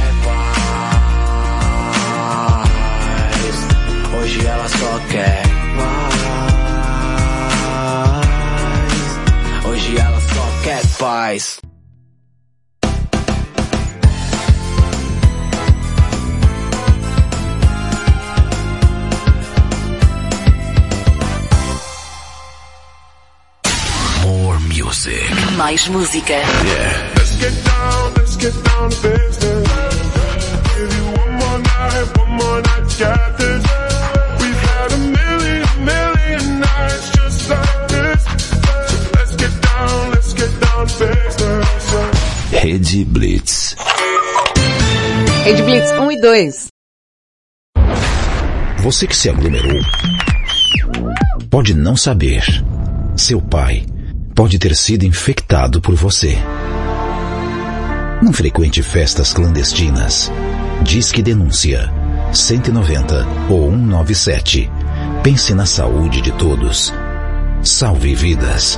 Hoje ela só quer paz. Hoje ela só quer paz. More music. Mais música. Yeah. Let's get down, let's get down to business. Give you one more night, one more night, got this. Rede Blitz. Rede Blitz 1 e 2. Você que se aglomerou pode não saber. Seu pai pode ter sido infectado por você. Não frequente festas clandestinas. Diz que denúncia 190 ou 197. Pense na saúde de todos. Salve vidas.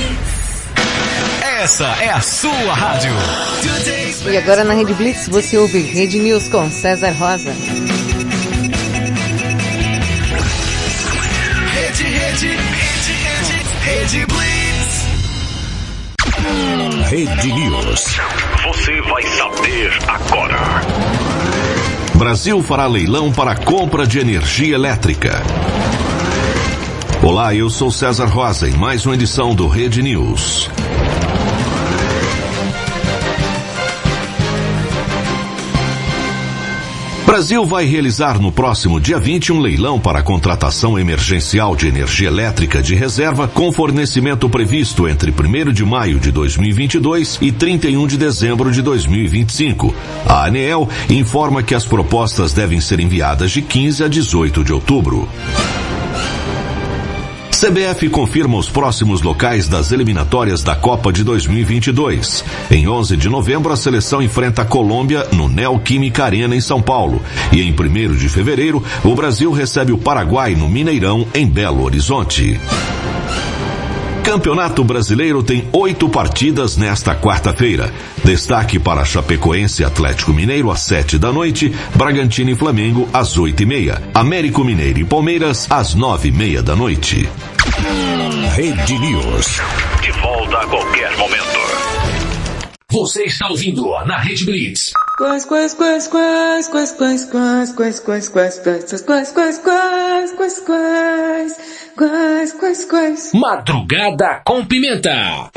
Essa é a sua rádio. E agora na Rede Blitz você ouve Rede News com César Rosa. Rede, rede, rede, rede, rede Blitz. Rede News. Você vai saber agora. Brasil fará leilão para compra de energia elétrica. Olá, eu sou César Rosa em mais uma edição do Rede News. Brasil vai realizar no próximo dia 20 um leilão para contratação emergencial de energia elétrica de reserva com fornecimento previsto entre 1 de maio de 2022 e 31 de dezembro de 2025. A ANEEL informa que as propostas devem ser enviadas de 15 a 18 de outubro. CBF confirma os próximos locais das eliminatórias da Copa de 2022. Em 11 de novembro, a seleção enfrenta a Colômbia no Neoquímica Arena em São Paulo. E em 1 de fevereiro, o Brasil recebe o Paraguai no Mineirão, em Belo Horizonte. Campeonato Brasileiro tem oito partidas nesta quarta-feira. Destaque para Chapecoense Atlético Mineiro às sete da noite, Bragantino e Flamengo às oito e meia, Américo Mineiro e Palmeiras às nove e meia da noite. Rede News. De volta a qualquer momento. Você está ouvindo na Rede Blitz. Quais, quais, quais, quais, quais, quais, quais, quais, quais, quais, quais, quais, quais, quais, quais, quais, quais, quais, quais. Madrugada com pimenta.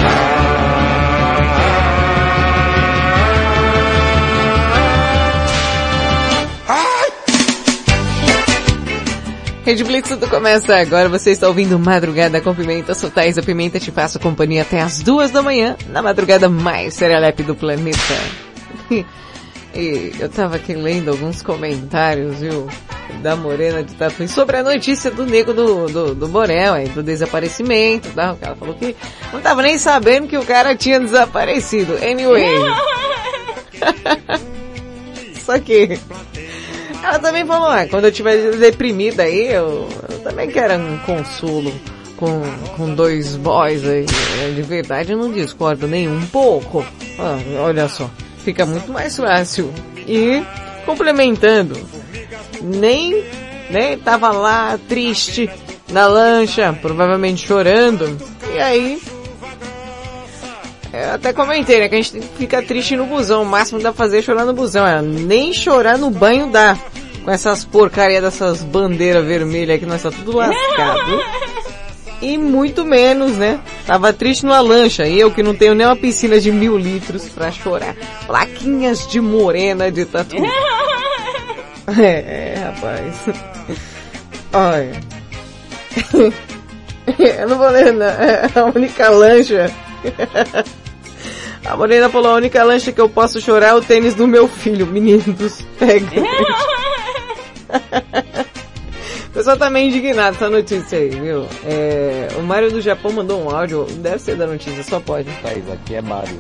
Rede Blitz, tudo começa agora. Você está ouvindo Madrugada com Pimenta. Sou Thaís, a Pimenta te faço companhia até as duas da manhã, na madrugada mais serelepe do planeta. E eu tava aqui lendo alguns comentários, viu? Da Morena de Tatuí sobre a notícia do nego do, do, do Borel, aí, do desaparecimento, tá? Cara falou que não tava nem sabendo que o cara tinha desaparecido. Anyway. [laughs] Só que ela também falou, ah, quando eu estiver deprimida aí, eu, eu também quero um consolo com, com dois boys aí. De verdade eu não discordo nem um pouco. Ah, olha só, fica muito mais fácil. E, complementando, nem, nem tava lá triste na lancha, provavelmente chorando. E aí, eu até comentei, né, que a gente fica triste no busão. O máximo dá fazer é chorar no busão. É, nem chorar no banho dá. Com essas porcaria dessas bandeiras vermelhas que nós tá tudo lascado. E muito menos, né? Tava triste numa lancha. E eu que não tenho nem uma piscina de mil litros pra chorar. Plaquinhas de morena de tatu. É, é, rapaz. Olha. [laughs] eu não vou ler, não. É a única lancha. [laughs] A Morena falou, a única lancha que eu posso chorar é o tênis do meu filho, meninos. Pega. [laughs] o pessoal tá meio indignado com essa notícia aí, viu? É, o Mário do Japão mandou um áudio, deve ser da notícia, só pode. Thaís, aqui é Mário.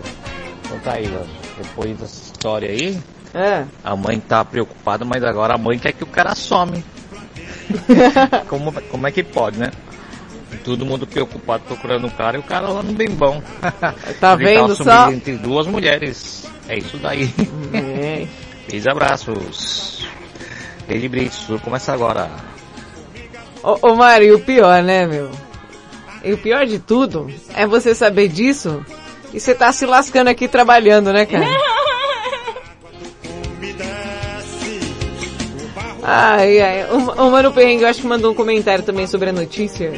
Então Thaís, ó, depois dessa história aí, É. a mãe tá preocupada, mas agora a mãe quer que o cara some. [laughs] como, como é que pode, né? Todo mundo preocupado procurando o cara e o cara lá no bem bom. [laughs] Tá Ele vendo só? entre duas mulheres. É isso daí. É. [laughs] Beijos abraços. Blitz, tudo começa agora. Ô, ô Mário, e o pior, né, meu? E o pior de tudo é você saber disso e você tá se lascando aqui trabalhando, né, cara? [laughs] Ai, ai. O, o Mano Perrengue, eu acho que mandou um comentário também sobre a notícia.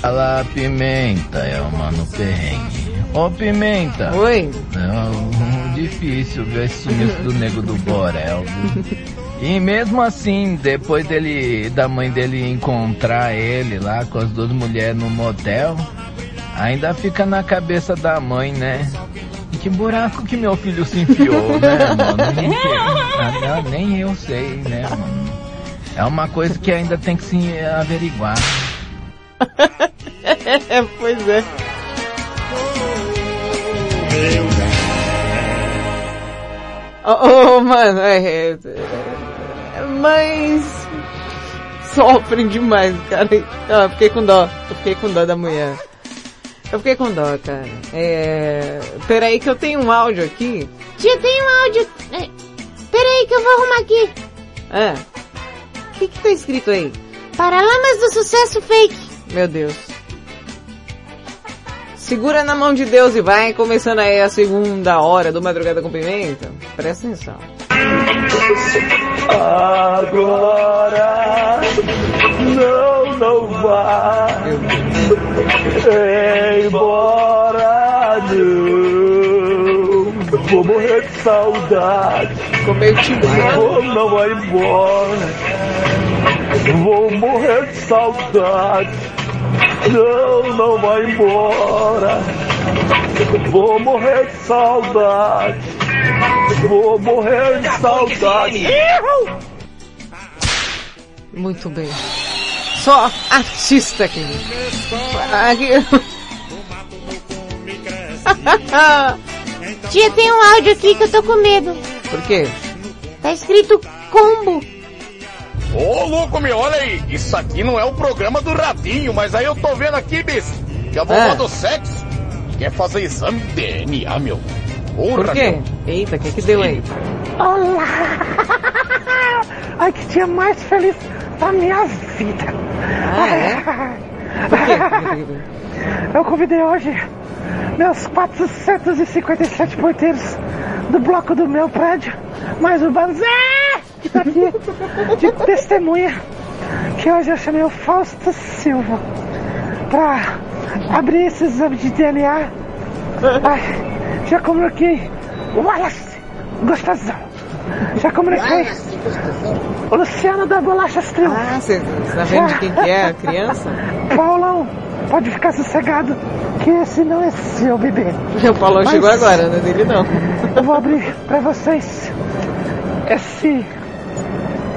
Fala Pimenta, é o Mano Perrengue. Ô Pimenta. Oi. Não, difícil ver esse sumiço do nego do Borel. E mesmo assim, depois dele, da mãe dele encontrar ele lá com as duas mulheres no motel, ainda fica na cabeça da mãe, né? Que buraco que meu filho se enfiou, né, mano? Nem, sei. Nem eu sei, né, mano? É uma coisa que ainda tem que se averiguar. É, [laughs] pois é. Oh, oh, mano, é, é, é, Mães sofrem demais, cara. Ah, eu fiquei com dó. Eu fiquei com dó da mulher. Eu fiquei com dó, cara. É... Peraí que eu tenho um áudio aqui. Tia, tem um áudio. É, Peraí que eu vou arrumar aqui. Ah. O que que tá escrito aí? Paralamas do sucesso fake. Meu Deus. Segura na mão de Deus e vai, começando aí a segunda hora do Madrugada com Pimenta. Presta atenção. Agora não, não vai embora não. Vou morrer de saudade. Comeu timão. Vou não vai embora. Vou morrer de saudade. Não, não vai embora. Vou morrer de saudade. Vou morrer de saudade. Muito bem. Só artista aqui. Aqui. [laughs] Tia, tem um áudio aqui que eu tô com medo. Por quê? Tá escrito combo. Ô louco, meu, olha aí. Isso aqui não é o programa do Radinho, mas aí eu tô vendo aqui, bicho, que a vovó É. do sexo quer fazer exame de DNA, meu. Porra, Por quê? meu. Eita, o que que deu aí? Olá! Ai, que dia mais feliz da minha vida. Ah, é? Por quê? Eu convidei hoje meus 457 porteiros do bloco do meu prédio, mais o Banzé, que tá aqui de testemunha, que hoje eu chamei o Fausto Silva pra abrir esse exame de DNA. Ai, já comuniquei o Wallace, gostosão. Já comuniquei o Luciano da Bolacha Estrela. Ah, você tá vendo de quem que é a criança? [laughs] Paulão, pode ficar sossegado, que esse não é seu bebê. O Paulão Mas chegou agora, não é dele não. Eu vou abrir pra vocês esse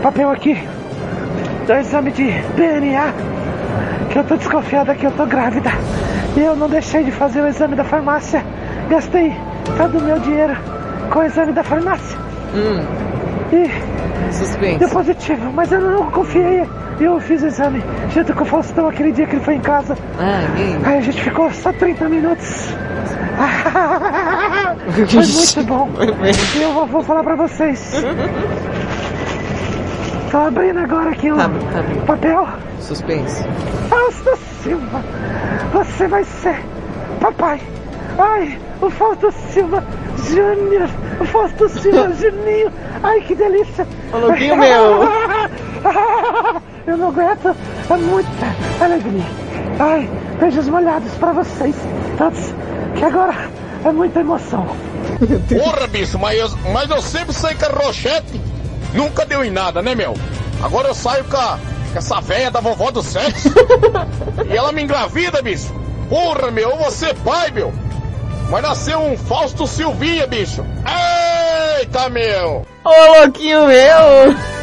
papel aqui do exame de DNA, que eu tô desconfiada que eu tô grávida. E eu não deixei de fazer o exame da farmácia. Gastei todo o meu dinheiro com o exame da farmácia. Hum, E suspense. deu positivo, mas eu não confiei. Eu fiz o exame junto com o Faustão aquele dia que ele foi em casa. Ah, e aí? A gente ficou só 30 minutos. [laughs] Foi muito bom. E eu vou, falar pra vocês. Tô abrindo agora aqui o Tá, tá papel. Suspense. Fausto Silva, você vai ser papai. Ai, o Fausto Silva Júnior. O Fausto Silva Juninho. Ai, que delícia. Ô, meu. [laughs] Eu não aguento. É muita alegria. Ai, beijos molhados pra vocês todos. Que agora é muita emoção. Porra, bicho, mas eu, mas eu sempre saí com a rochete. Nunca deu em nada, né, meu? Agora eu saio com, a, com essa véia da vovó do sexo. e ela me engravida, bicho. Porra, meu, eu vou ser pai, meu. Vai nascer um Fausto Silvinha, bicho. Eita, meu. Ô, louquinho meu! [laughs]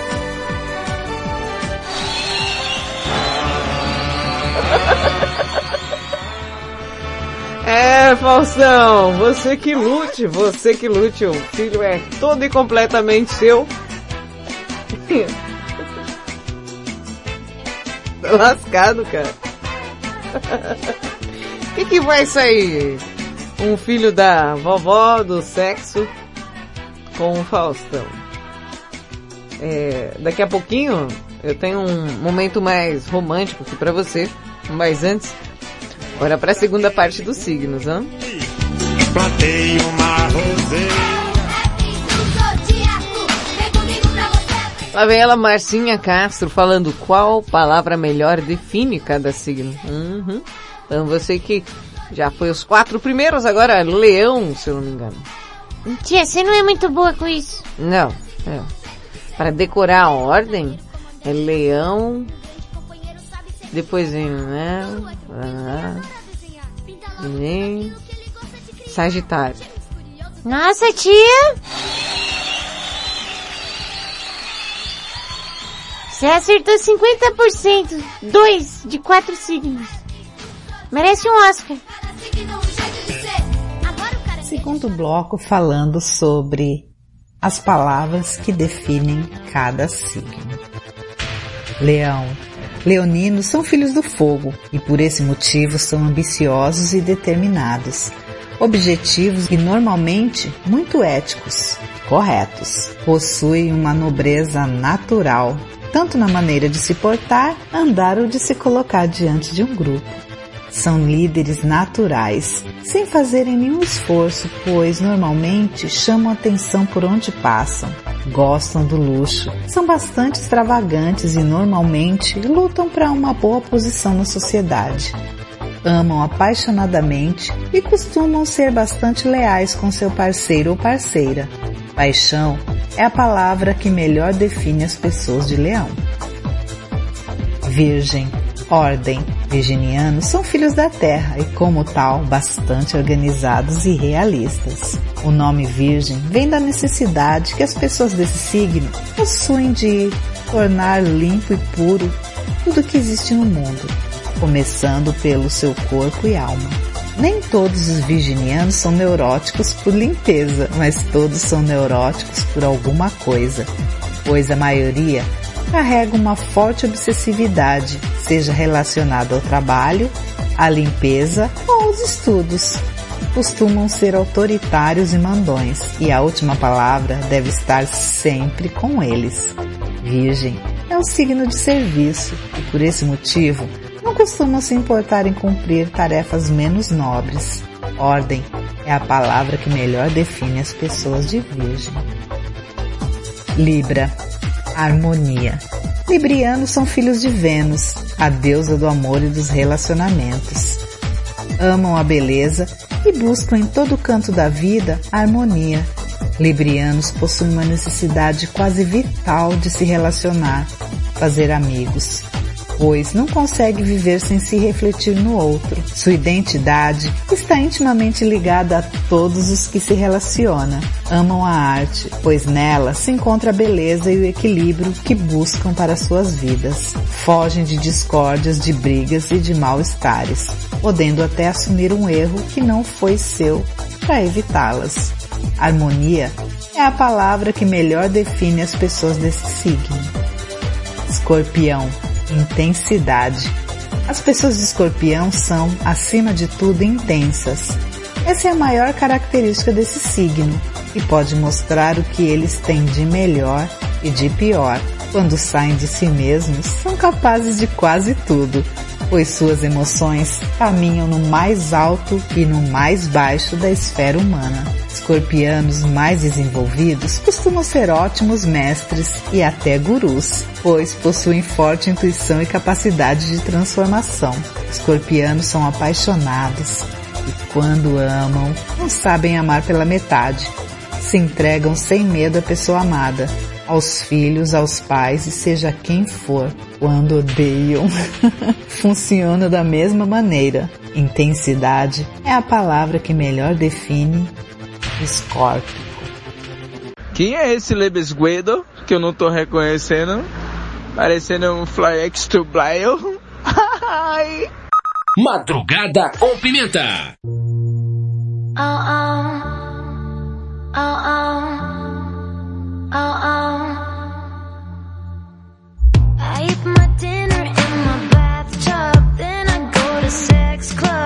É, Faustão, você que lute, você que lute, o filho é todo e completamente seu. Tá [laughs] lascado, cara. O [laughs] que, que vai sair? Um filho da vovó do sexo com o Faustão. É, daqui a pouquinho eu tenho um momento mais romântico aqui pra você, mas antes, bora pra segunda parte dos signos, hã? Plantei uma roseira. Lá vem ela, Marcinha Castro, falando qual palavra melhor define cada signo. Uhum. Então você que já foi os quatro primeiros, agora leão, se eu não me engano. Tia, você não é muito boa com isso. Não, é. Para decorar a ordem, é leão, depois vem, né? Ah, vem, Sagitário. Nossa, tia! Você acertou 50%. Dois de quatro signos. Merece um Oscar. Segundo bloco falando sobre as palavras que definem cada signo. Leão. Leoninos são filhos do fogo e por esse motivo são ambiciosos e determinados. Objetivos e normalmente muito éticos, corretos. Possuem uma nobreza natural, tanto na maneira de se portar, andar ou de se colocar diante de um grupo. São líderes naturais, sem fazerem nenhum esforço, pois normalmente chamam atenção por onde passam. Gostam do luxo, são bastante extravagantes e normalmente lutam para uma boa posição na sociedade. Amam apaixonadamente e costumam ser bastante leais com seu parceiro ou parceira. Paixão é a palavra que melhor define as pessoas de leão. Virgem, ordem, virginianos são filhos da terra e, como tal, bastante organizados e realistas. O nome virgem vem da necessidade que as pessoas desse signo possuem de tornar limpo e puro tudo que existe no mundo, começando pelo seu corpo e alma. Nem todos os virginianos são neuróticos por limpeza, mas todos são neuróticos por alguma coisa, pois a maioria carrega uma forte obsessividade, seja relacionada ao trabalho, à limpeza ou aos estudos. Costumam ser autoritários e mandões, e a última palavra deve estar sempre com eles. Virgem é um signo de serviço e por esse motivo não costumam se importar em cumprir tarefas menos nobres. Ordem é a palavra que melhor define as pessoas de Virgem. Libra harmonia. Librianos são filhos de Vênus, a deusa do amor e dos relacionamentos. Amam a beleza e buscam em todo canto da vida harmonia. Librianos possuem uma necessidade quase vital de se relacionar, fazer amigos, pois não consegue viver sem se refletir no outro. Sua identidade está intimamente ligada a todos os que se relaciona. Amam a arte, pois nela se encontra a beleza e o equilíbrio que buscam para suas vidas. Fogem de discórdias, de brigas e de mal-estares, podendo até assumir um erro que não foi seu para evitá-las. Harmonia é a palavra que melhor define as pessoas desse signo. Escorpião intensidade. As pessoas de escorpião são, acima de tudo, intensas. Essa é a maior característica desse signo e pode mostrar o que eles têm de melhor e de pior. Quando saem de si mesmos, são capazes de quase tudo, pois suas emoções caminham no mais alto e no mais baixo da esfera humana. Escorpianos mais desenvolvidos costumam ser ótimos mestres e até gurus, pois possuem forte intuição e capacidade de transformação. Escorpianos são apaixonados e quando amam, não sabem amar pela metade. Se entregam sem medo à pessoa amada, aos filhos, aos pais e seja quem for, quando odeiam. [laughs] Funciona da mesma maneira. Intensidade é a palavra que melhor define Scorpio. Quem é esse Lebesguedo que eu não tô reconhecendo? Parecendo um Fly X to Blyle. [laughs] Madrugada com pimenta. Oh, oh. Oh, oh. Oh, oh. I eat my dinner in my bathtub, then I go to sex clubs,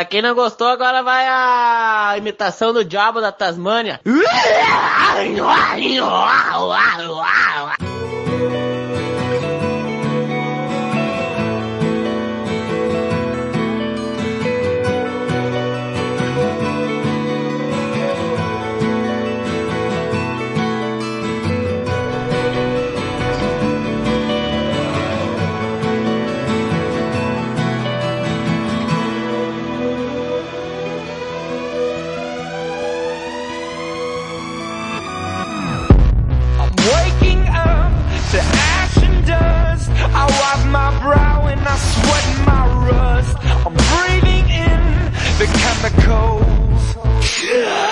Pra quem não gostou, agora vai a imitação do diabo da Tasmânia. [laughs] the cold.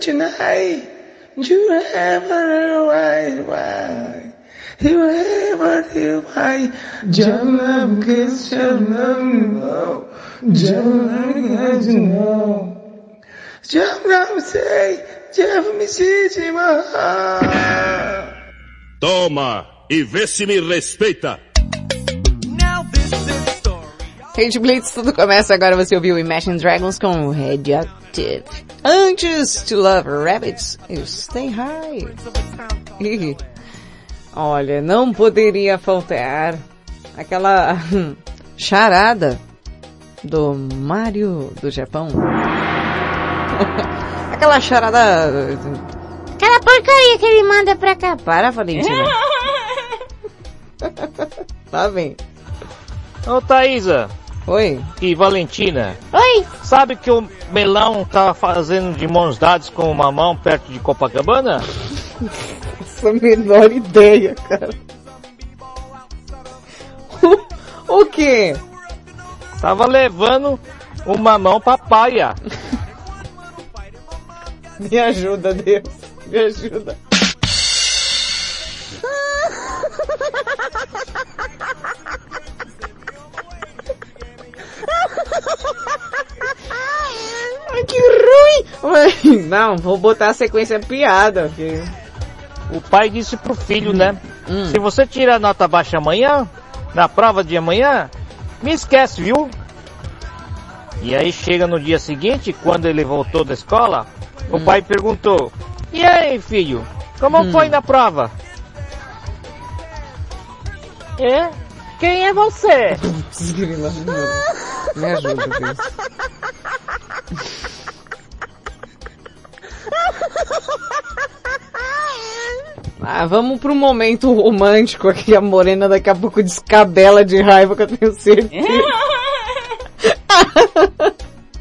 tonight. You have a right, right. You have a right. Canım kız canım no. you know. Jump Canım say, canım sicima. Toma e vê se me respeita. Rage Blitz, tudo começa agora. Você ouviu Imagine Dragons com Radioactive. Antes, To Love Rabbits, you Stay High. Olha, não poderia faltar aquela [laughs] charada do Mario do Japão. [laughs] aquela charada... Aquela porcaria que ele manda pra cá. Para, Valentina. [laughs] tá bem. Ô Thaisa, Oi. E Valentina. Oi. Sabe que o melão tá fazendo de mãos dadas com o mamão perto de Copacabana? [laughs] Essa é menor ideia, cara. o quê? Tava levando o mamão papaya. [laughs] Me ajuda, Deus. Me ajuda. Ai, que ruim! Não, vou botar a sequência piada. O pai disse pro filho, hum. né? Hum. Se você tirar nota baixa amanhã, na prova de amanhã, me esquece, viu? E aí chega no dia seguinte, quando ele voltou da escola, hum. o pai perguntou, e aí filho, como hum. foi na prova? É? Quem é você? [laughs] Me ajuda, Deus. [laughs] Ah, vamos pro momento romântico aqui. A Morena daqui a pouco descabela de raiva que eu tenho certeza. [laughs]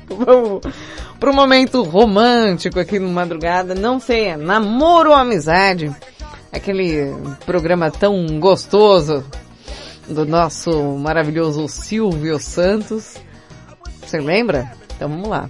vamos pro momento romântico aqui no Madrugada. Não sei, é namoro ou amizade? Aquele programa tão gostoso do nosso maravilhoso Silvio Santos. Você lembra? Então vamos lá.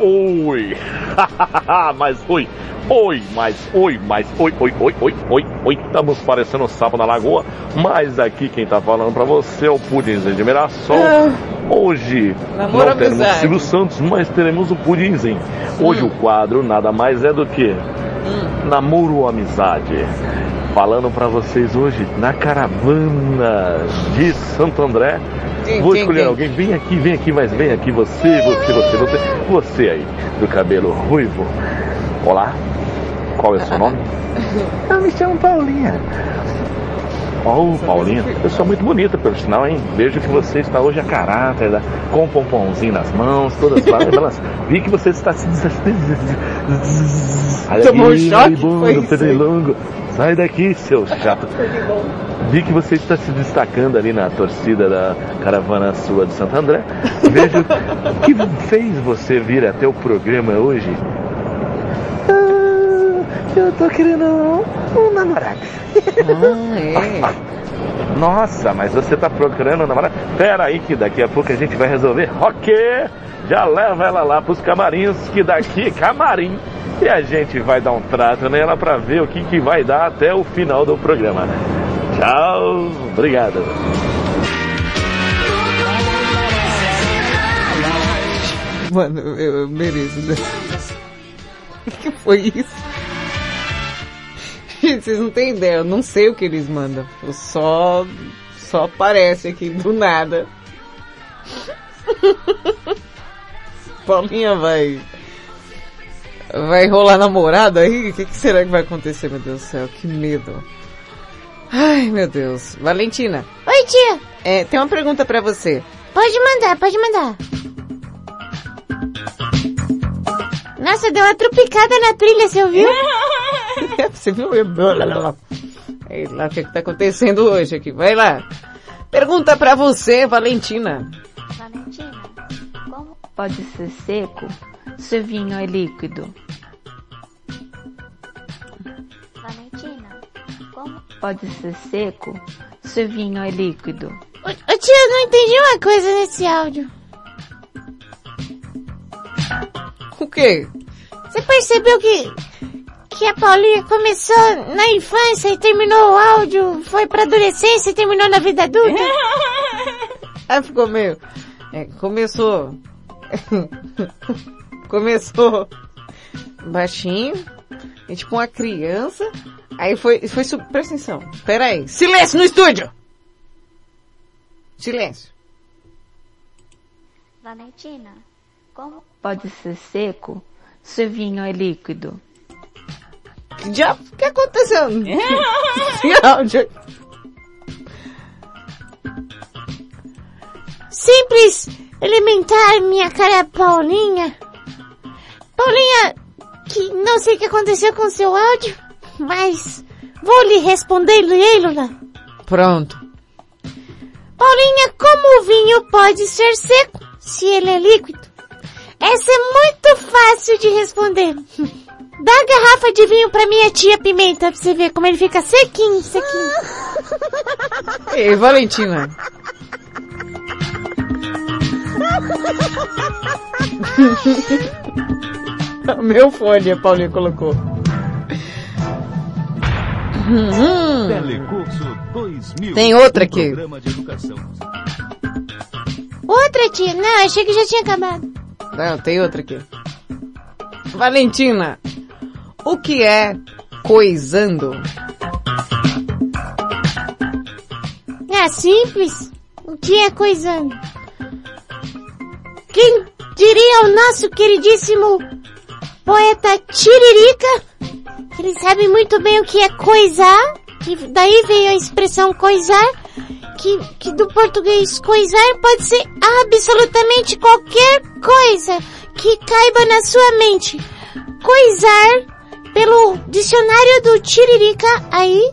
oi! [laughs] Mas oi! Oi, mas oi, mas oi, oi, oi, oi, oi, oi. Estamos parecendo um sapo na lagoa, mas aqui quem tá falando pra você é o Pudinzinho de Mirassol. Hoje Namoro não teremos amizade. Silvio Santos, mas teremos o Pudinzinho. Hoje o quadro nada mais é do que Namoro ou Amizade. Falando pra vocês hoje na caravana de Santo André. Quem, Vou escolher quem? alguém. Vem aqui, vem aqui, mas vem aqui você, você, você, você. Você aí, do cabelo ruivo. Olá, qual é o seu nome? [laughs] Eu me chamo Paulinha. Oh, Paulinha, pessoa muito bonita, pelo sinal, hein? Vejo que você está hoje a caráter, né? com um pompomzinho nas mãos, todas belas. Vi que você está se. Tomou um choque? Foi pernilongo. Sai daqui, seu chato. Vi que você está se destacando ali na torcida da caravana sua de Santo André. Vejo que fez você vir até o programa hoje. Eu tô querendo um namorado. Ah, [laughs] Nossa, mas você tá procurando um namorado? Pera aí que daqui a pouco a gente vai resolver. Ok, já leva ela lá pros camarins, que daqui é [laughs] camarim. E a gente vai dar um trato nela pra ver o que, que vai dar até o final do programa. Tchau, obrigado. Mano, eu, eu mereço. Né? [laughs] O que foi isso? Gente, [laughs] vocês não têm ideia, eu não sei o que eles mandam. Eu só. só aparece aqui do nada. [laughs] Paulinha vai. Vai rolar namorado aí? O que, que será que vai acontecer, meu Deus do céu? Que medo. Ai, meu Deus. Valentina, Oi, tia. é, tem uma pergunta pra você. Pode mandar, pode mandar. Nossa, deu uma trupicada na trilha, você ouviu? [laughs] Você viu? Sei lá o que, que tá acontecendo hoje aqui. Vai lá. Pergunta pra você, Valentina. Valentina, como pode ser seco se o vinho é líquido? Valentina, como pode ser seco se o vinho é líquido? Ô, ô, tia, eu não entendi uma coisa nesse áudio. O quê? Você percebeu que, que a Paulinha começou na infância e terminou o áudio, foi pra adolescência e terminou na vida adulta? [laughs] Aí ficou meio... É, começou... [laughs] começou baixinho, é tipo uma criança, aí foi, foi sub... Presta atenção, pera aí. Silêncio no estúdio! Silêncio. Valentina, como pode ser seco se o vinho é líquido? Que diabo que aconteceu? [laughs] Simples, elementar, minha cara Paulinha. Paulinha, que não sei o que aconteceu com seu áudio, mas vou lhe responder, Leila. Pronto. Paulinha, como o vinho pode ser seco se ele é líquido? Essa é muito fácil de responder. [laughs] Dá a garrafa de vinho pra minha tia Pimenta pra você ver como ele fica sequinho, sequinho. [laughs] Ei, Valentina. [laughs] Meu fone, a Paulinha colocou. Uhum. Telecurso 2000. Tem outra aqui. Outra tia. Não, achei que já tinha acabado. Não, tem outra aqui. Valentina, o que é coisando? É simples. O que é coisando? Quem diria o nosso queridíssimo poeta Tiririca? Ele sabe muito bem o que é coisar, que daí veio a expressão coisar, que, que do português coisar pode ser absolutamente qualquer coisa que caiba na sua mente. Coisar, pelo dicionário do Tiririca, aí,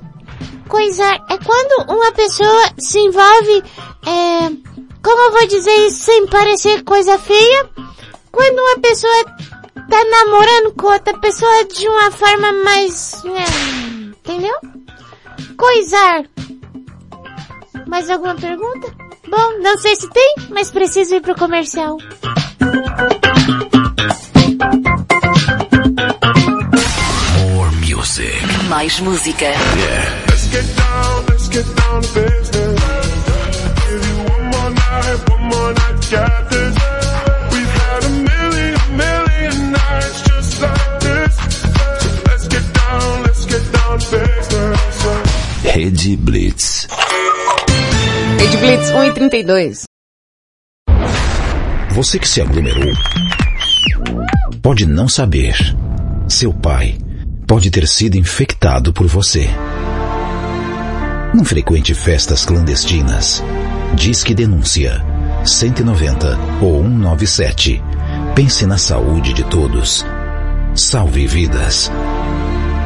coisar é quando uma pessoa se envolve, é, como eu vou dizer isso sem parecer coisa feia? Quando uma pessoa tá namorando com outra pessoa de uma forma mais, é, entendeu? Coisar. Mais alguma pergunta? Bom, não sei se tem, mas preciso ir pro comercial. More music. Mais música. Let's get down, let's get down to business. Give you one more night, one more night, got this. We've had a million, million nights just like this. So let's get down, let's get down to business. Rede Blitz. Rede Blitz 1 e 32. Você que se aglomerou pode não saber. Seu pai pode ter sido infectado por você. Não frequente festas clandestinas. Diz que denúncia 190 ou 197. Pense na saúde de todos. Salve vidas.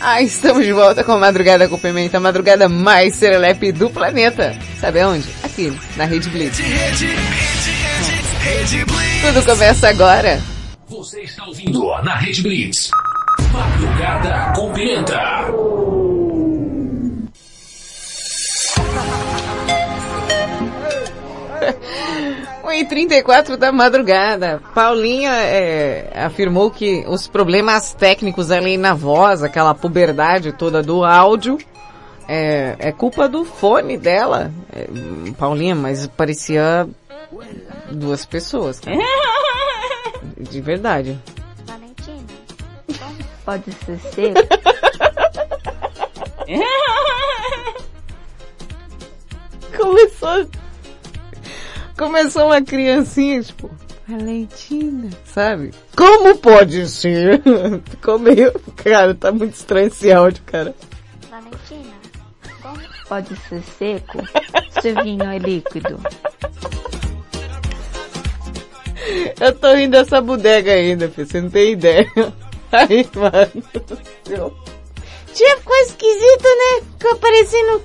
Ah, estamos de volta com a Madrugada com Pimenta, a madrugada mais serelepe do planeta. Sabe aonde? Aqui, na Rede Blitz. Tudo começa agora. Você está ouvindo na Rede Blitz. Madrugada com Pimenta. E 34 da madrugada. Paulinha é, afirmou que os problemas técnicos ali na voz, aquela puberdade toda do áudio, é, é culpa do fone dela. É, Paulinha, mas parecia duas pessoas. cara. [laughs] De verdade. Valentina, [laughs] pode ser seco? [laughs] Começou. Começou uma criancinha, tipo, Valentina, sabe? Como pode ser? [laughs] Ficou meio. Cara, tá muito estranho esse áudio, cara. Valentina, como pode ser seco se o vinho é líquido? Eu tô rindo dessa bodega ainda, filho, você não tem ideia. [laughs] Aí, mano. Tia, ficou esquisito, né? Ficou parecendo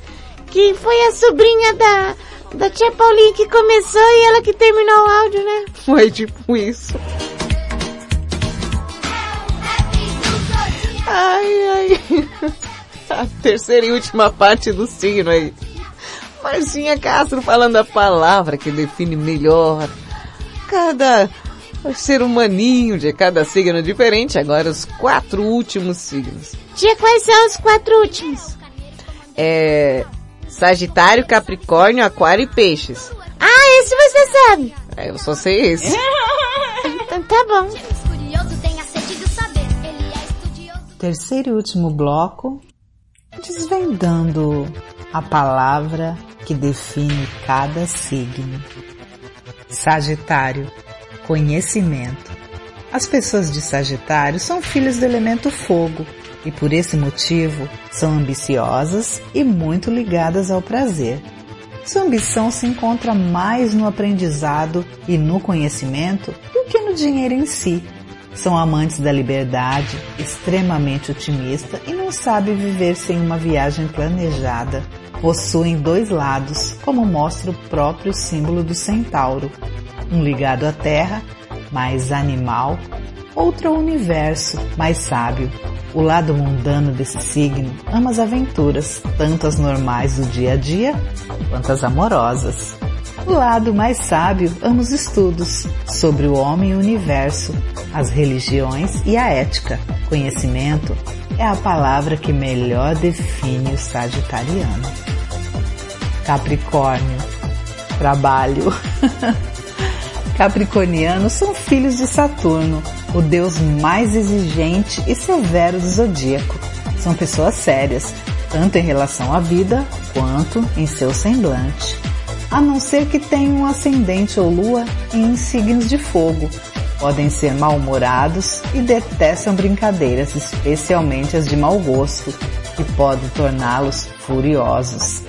que foi a sobrinha da, da tia Paulinha que começou e ela que terminou o áudio, né? Foi tipo isso. Ai, ai. A terceira e última parte do signo aí. Marcinha Castro falando a palavra que define melhor cada ser humaninho de cada signo diferente, agora os quatro últimos signos. Tia, quais são os quatro últimos? É Sagitário, Capricórnio, Aquário e Peixes. Ah, esse você sabe. É, eu só sei esse. [laughs] então tá bom. Terceiro e último bloco, desvendando a palavra que define cada signo. Sagitário, conhecimento. As pessoas de Sagitário são filhos do elemento fogo e por esse motivo são ambiciosas e muito ligadas ao prazer. Sua ambição se encontra mais no aprendizado e no conhecimento do que no dinheiro em si. São amantes da liberdade, extremamente otimista e não sabem viver sem uma viagem planejada. Possuem dois lados, como mostra o próprio símbolo do centauro. Um ligado à terra, mais animal, outro universo, mais sábio. O lado mundano desse signo ama as aventuras, tanto as normais do dia a dia, quanto as amorosas. O lado mais sábio ama os estudos sobre o homem e o universo, as religiões e a ética. Conhecimento é a palavra que melhor define o sagitariano. Capricórnio, trabalho. [laughs] Capricornianos são filhos de Saturno, o deus mais exigente e severo do zodíaco. São pessoas sérias, tanto em relação à vida quanto em seu semblante. A não ser que tenham um ascendente ou lua em signos de fogo. Podem ser mal-humorados e detestam brincadeiras, especialmente as de mau gosto, que podem torná-los furiosos.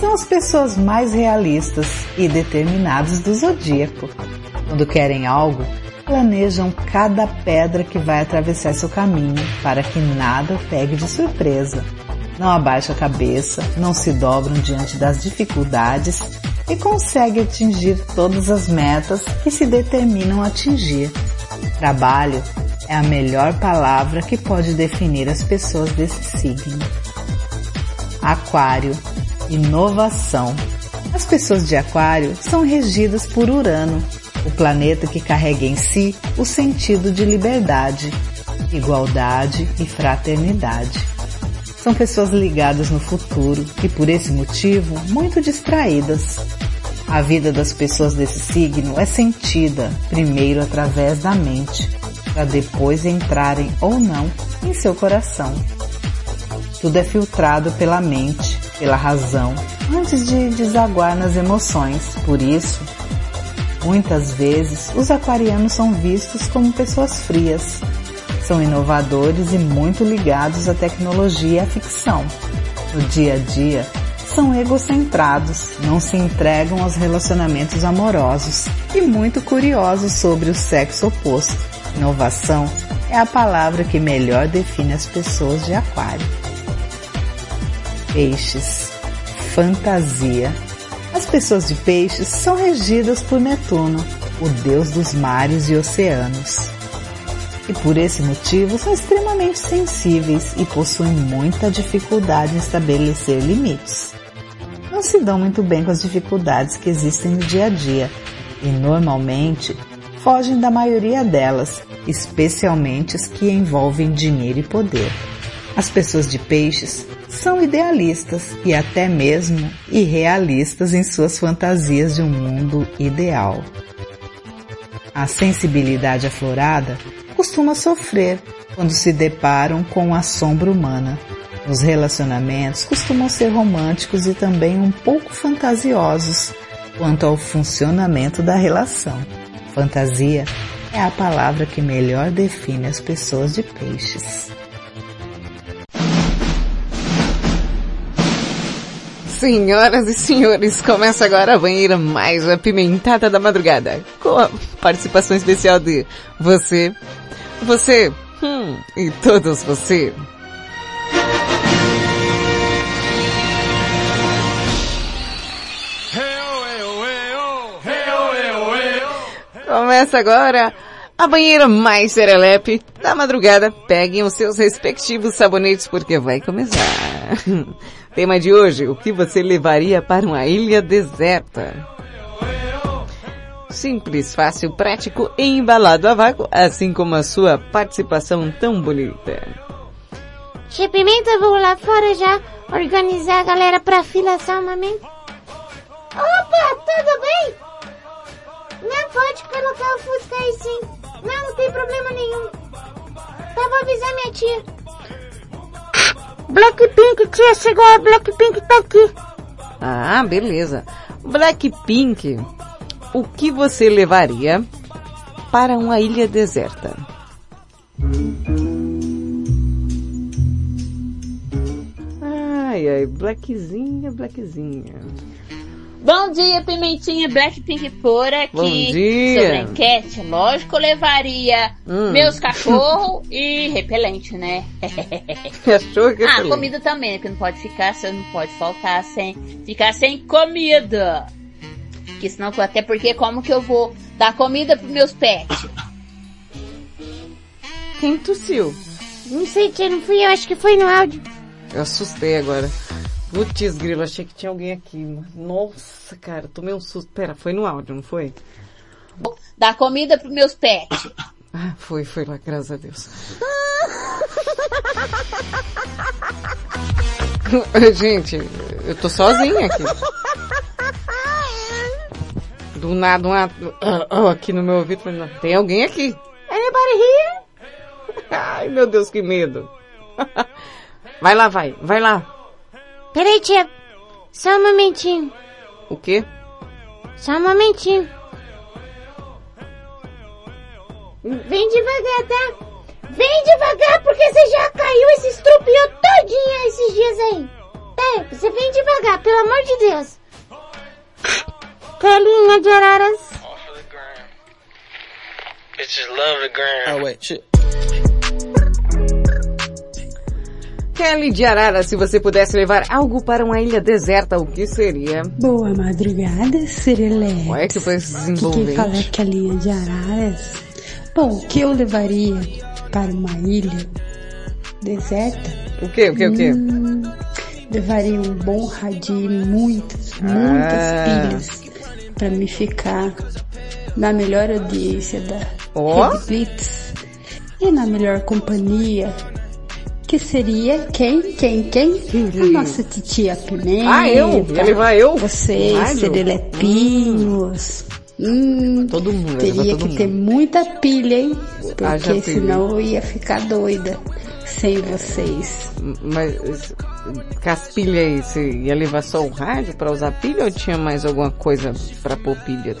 São as pessoas mais realistas e determinadas do zodíaco. Quando querem algo, planejam cada pedra que vai atravessar seu caminho para que nada o pegue de surpresa. Não abaixam a cabeça, não se dobram diante das dificuldades e conseguem atingir todas as metas que se determinam a atingir. Trabalho é a melhor palavra que pode definir as pessoas desse signo. Aquário, inovação. As pessoas de Aquário são regidas por Urano, o planeta que carrega em si o sentido de liberdade, igualdade e fraternidade. São pessoas ligadas no futuro e por esse motivo muito distraídas. A vida das pessoas desse signo é sentida primeiro através da mente, para depois entrarem ou não em seu coração. Tudo é filtrado pela mente, pela razão, antes de desaguar nas emoções. Por isso, Muitas vezes, os aquarianos são vistos como pessoas frias. São inovadores e muito ligados à tecnologia e à ficção. No dia a dia, são egocentrados, não se entregam aos relacionamentos amorosos e muito curiosos sobre o sexo oposto. Inovação é a palavra que melhor define as pessoas de aquário. Peixes. Fantasia as pessoas de peixes são regidas por Netuno, o deus dos mares e oceanos. E por esse motivo são extremamente sensíveis e possuem muita dificuldade em estabelecer limites. Não se dão muito bem com as dificuldades que existem no dia a dia e normalmente fogem da maioria delas, especialmente as que envolvem dinheiro e poder. As pessoas de peixes são idealistas e até mesmo irrealistas em suas fantasias de um mundo ideal. A sensibilidade aflorada costuma sofrer quando se deparam com a sombra humana. Os relacionamentos costumam ser românticos e também um pouco fantasiosos quanto ao funcionamento da relação. Fantasia é a palavra que melhor define as pessoas de peixes. Senhoras e senhores, começa agora a banheira mais apimentada da madrugada, com a participação especial de você, você, hum, e todos você. Começa agora a banheira mais serelepe da madrugada. Peguem os seus respectivos sabonetes porque vai começar. [laughs] Tema de hoje, o que você levaria para uma ilha deserta? Simples, fácil, prático e embalado a vácuo, assim como a sua participação tão bonita. Tia Pimenta, vou lá fora já organizar a galera pra fila só momento. Opa, tudo bem? Não pode colocar o Fusca aí sim. Não, não tem problema nenhum. Tá, vou avisar minha tia. Blackpink, tia, chegou a Blackpink, tá aqui. Ah, beleza. Blackpink, o que você levaria para uma ilha deserta? Ai, ai, Blackzinha, Blackzinha. Bom dia, Pimentinha Blackpink por aqui. Bom dia. Sobre a enquete, lógico, eu levaria Hum. meus [laughs] cachorros e repelente, né? [laughs] Cachorro e Ah, repelente. comida também, né? Que não pode ficar, sem- não pode faltar sem ficar sem comida. Que senão, até porque como que eu vou dar comida pros meus pets? Quem tossiu? Não sei, tia, não fui eu, acho que foi no áudio. Eu assustei agora. Putz, grilo, achei que tinha alguém aqui. Nossa, cara, tomei um susto. Pera, foi no áudio, não foi? Dar comida pros meus pets. [laughs] Ah, foi, foi lá, graças a Deus. [laughs] Gente, eu tô sozinha aqui. Do nada, uma, ah, [coughs] aqui no meu ouvido, falei, não, tem alguém aqui. Anybody here? [laughs] Ai, meu Deus, que medo. Vai lá, vai, vai lá. Peraí, tia. Só um momentinho. O quê? Só um momentinho. Vem devagar, tá? Vem devagar, porque você já caiu e se estrupiou todinha esses dias aí. Tá, você vem devagar, pelo amor de Deus. Telinha de araras. Bitches love the gram. Oh wait, shit. Kelly de Arara, se você pudesse levar algo para uma ilha deserta, o que seria? Boa madrugada, Serelex. Olha que foi desenvolvente. quem fala é Kelinha de Araras. Bom, o que eu levaria para uma ilha deserta? O que, o que, o que? Hum, levaria um bom radinho muitas, muitas Ah. pilhas para me ficar na melhor audiência da. Rede Blitz e na melhor companhia que seria quem, quem, quem? A nossa titia Pimenta. Ah, eu? Ia levar eu? Vocês? Serelepinhos. Hum, Todo mundo, ia teria levar que todo ter mundo. muita pilha, hein? Haja Porque senão eu ia ficar doida sem vocês. Mas, com as pilhas aí, você ia levar só o rádio pra usar pilha ou tinha mais alguma coisa pra pôr pilha?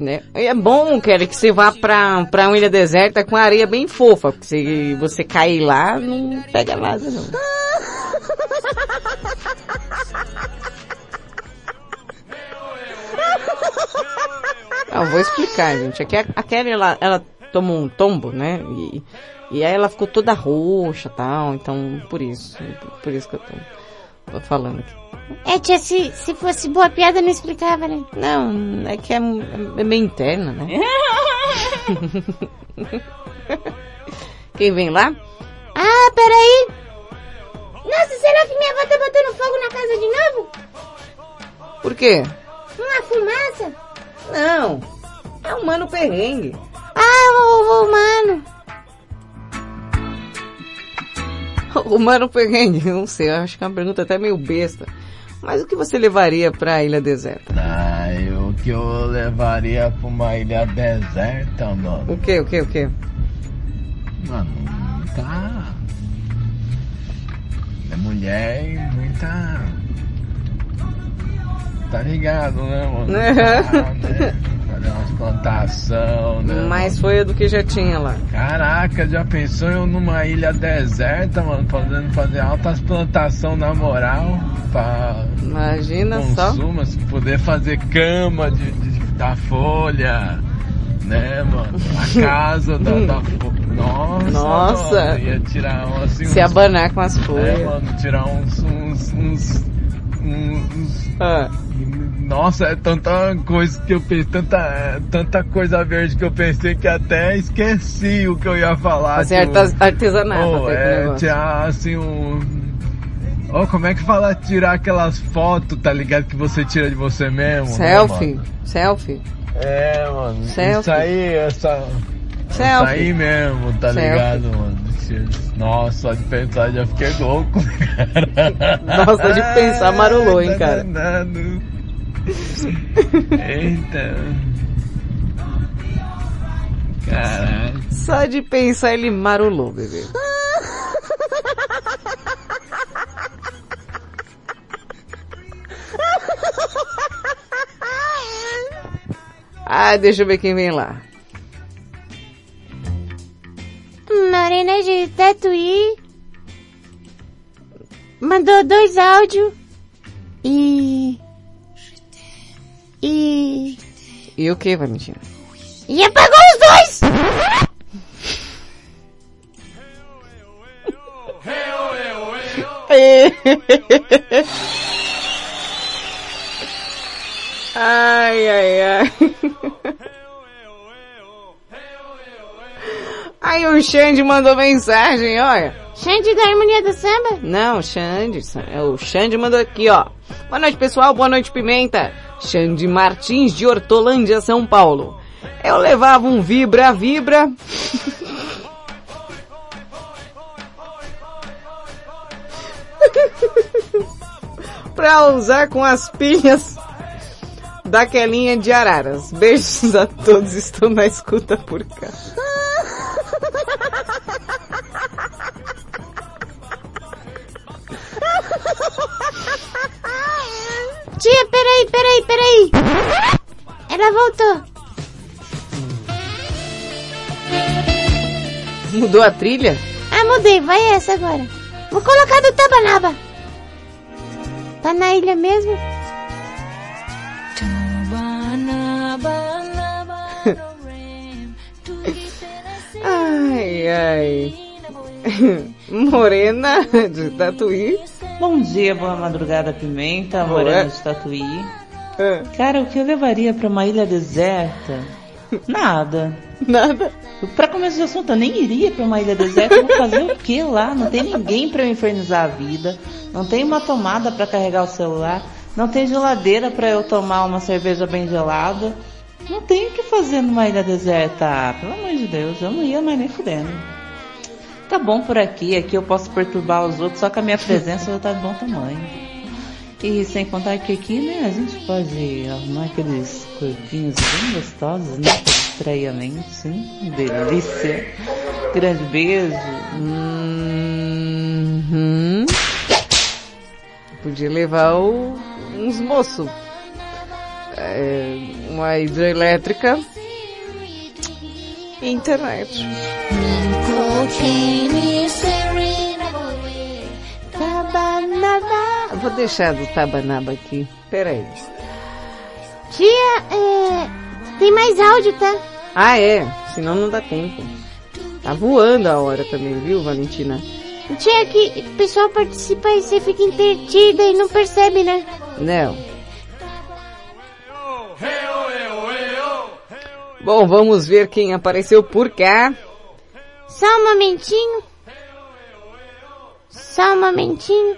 Né? É bom, Kelly, que você vá pra, pra uma ilha deserta com areia bem fofa, porque se você cair lá, não pega nada não. [laughs] Não, vou explicar, gente. Aqui a, a Kelly, ela, ela tomou um tombo, né? E, e aí ela ficou toda roxa e tal, então por isso. Por isso que eu tô, tô falando aqui. É, tia, se, se fosse boa piada não explicava, né? Não, é que é, é meio interna, né? [laughs] Quem vem lá? Ah, peraí. Nossa, será que minha avó tá botando fogo na casa de novo? Por quê? Uma fumaça? Não, é um mano perrengue. Ah, o, o mano. [laughs] O mano perrengue, não sei, acho que é uma pergunta até meio besta. Mas o que você levaria pra ilha deserta? Ah, eu- o que eu levaria pra uma ilha deserta, mano? O que, o que, o que? Mano. É mulher e muita. Tá ligado, né, mano? Ah, né? Fazer umas plantação, né? Mais foi do que já tinha lá. Caraca, já pensou eu numa ilha deserta, mano, podendo fazer altas plantação na moral pra Imagina só. consumo, assim, poder fazer cama de, de- da folha, né, mano? A [laughs] casa da, da folha. Nossa, Nossa. mano, ia tirar assim, Se abanar com as folhas. É, mano, tirar uns, uns, uns, uns- Ah. Nossa, é tanta coisa que eu pensei, tanta, tanta coisa verde que eu pensei que até esqueci o que eu ia falar. Fazer tipo, artes- artesanato oh, é, tinha assim um, Ô, como é que fala tirar aquelas fotos, tá ligado? Que você tira de você mesmo? né, Selfie. mano? Selfie. É, mano. Selfie. Isso aí, essa. Selfie. aí mesmo, tá Selfie. ligado, mano? Nossa, só de pensar já fiquei louco, [laughs] cara. Nossa, de pensar marulou, hein, cara. danado. Eita. Caralho. Só de pensar ele marulou, bebê. Ah, deixa eu ver quem vem lá. De Tatuí mandou dois áudios e e E o que, Valentina? e apagou os dois. [laughs] Ai, ai, ai. [laughs] Aí o Xande mandou mensagem, olha. Xande da Harmonia do Samba? Não, Xande, é o Xande mandou aqui, ó. Boa noite, pessoal, boa noite, Pimenta. Xande Martins de Hortolândia, São Paulo. Eu levava um Vibra Vibra. [laughs] pra usar com as pilhas daquelinha de araras. Beijos a todos, estou na escuta por cá. Tia, peraí, peraí, peraí. Ela voltou. Mudou a trilha? Ah, mudei, vai essa agora. Vou colocar do Tabanaba. Tá na ilha mesmo? [laughs] Ai, ai. [laughs] Morena de Tatuí. Bom dia, boa madrugada, Pimenta. Morena de Tatuí. Ah. Cara, o que eu levaria pra uma ilha deserta? [laughs] Nada. Nada? Pra começo de assunto, eu nem iria pra uma ilha deserta, eu vou fazer o que lá? Não tem ninguém pra eu infernizar a vida, não tem uma tomada pra carregar o celular, não tem geladeira pra eu tomar uma cerveja bem gelada. Não tem o que fazer numa ilha deserta, ah, pelo amor de Deus, eu não ia mais nem fudendo. Tá bom por aqui, aqui eu posso perturbar os outros, só que a minha presença já tá de bom tamanho. E sem contar que aqui, né, a gente pode arrumar aqueles corpinhos bem gostosos, né, pra distrair a mente, sim, delícia. Grande beijo. Uhum. Podia levar o- uns moços. É, uma hidrelétrica e internet. Tabanaba. Vou deixar do Tabanaba aqui. Pera aí. Tia, é... tem mais áudio, tá? Ah, é. Senão não dá tempo. Tá voando a hora também, viu, Valentina? Tia, que o pessoal participa e você fica entretida e não percebe, né? Não. Bom, vamos ver quem apareceu por cá. Só um momentinho. Só um momentinho.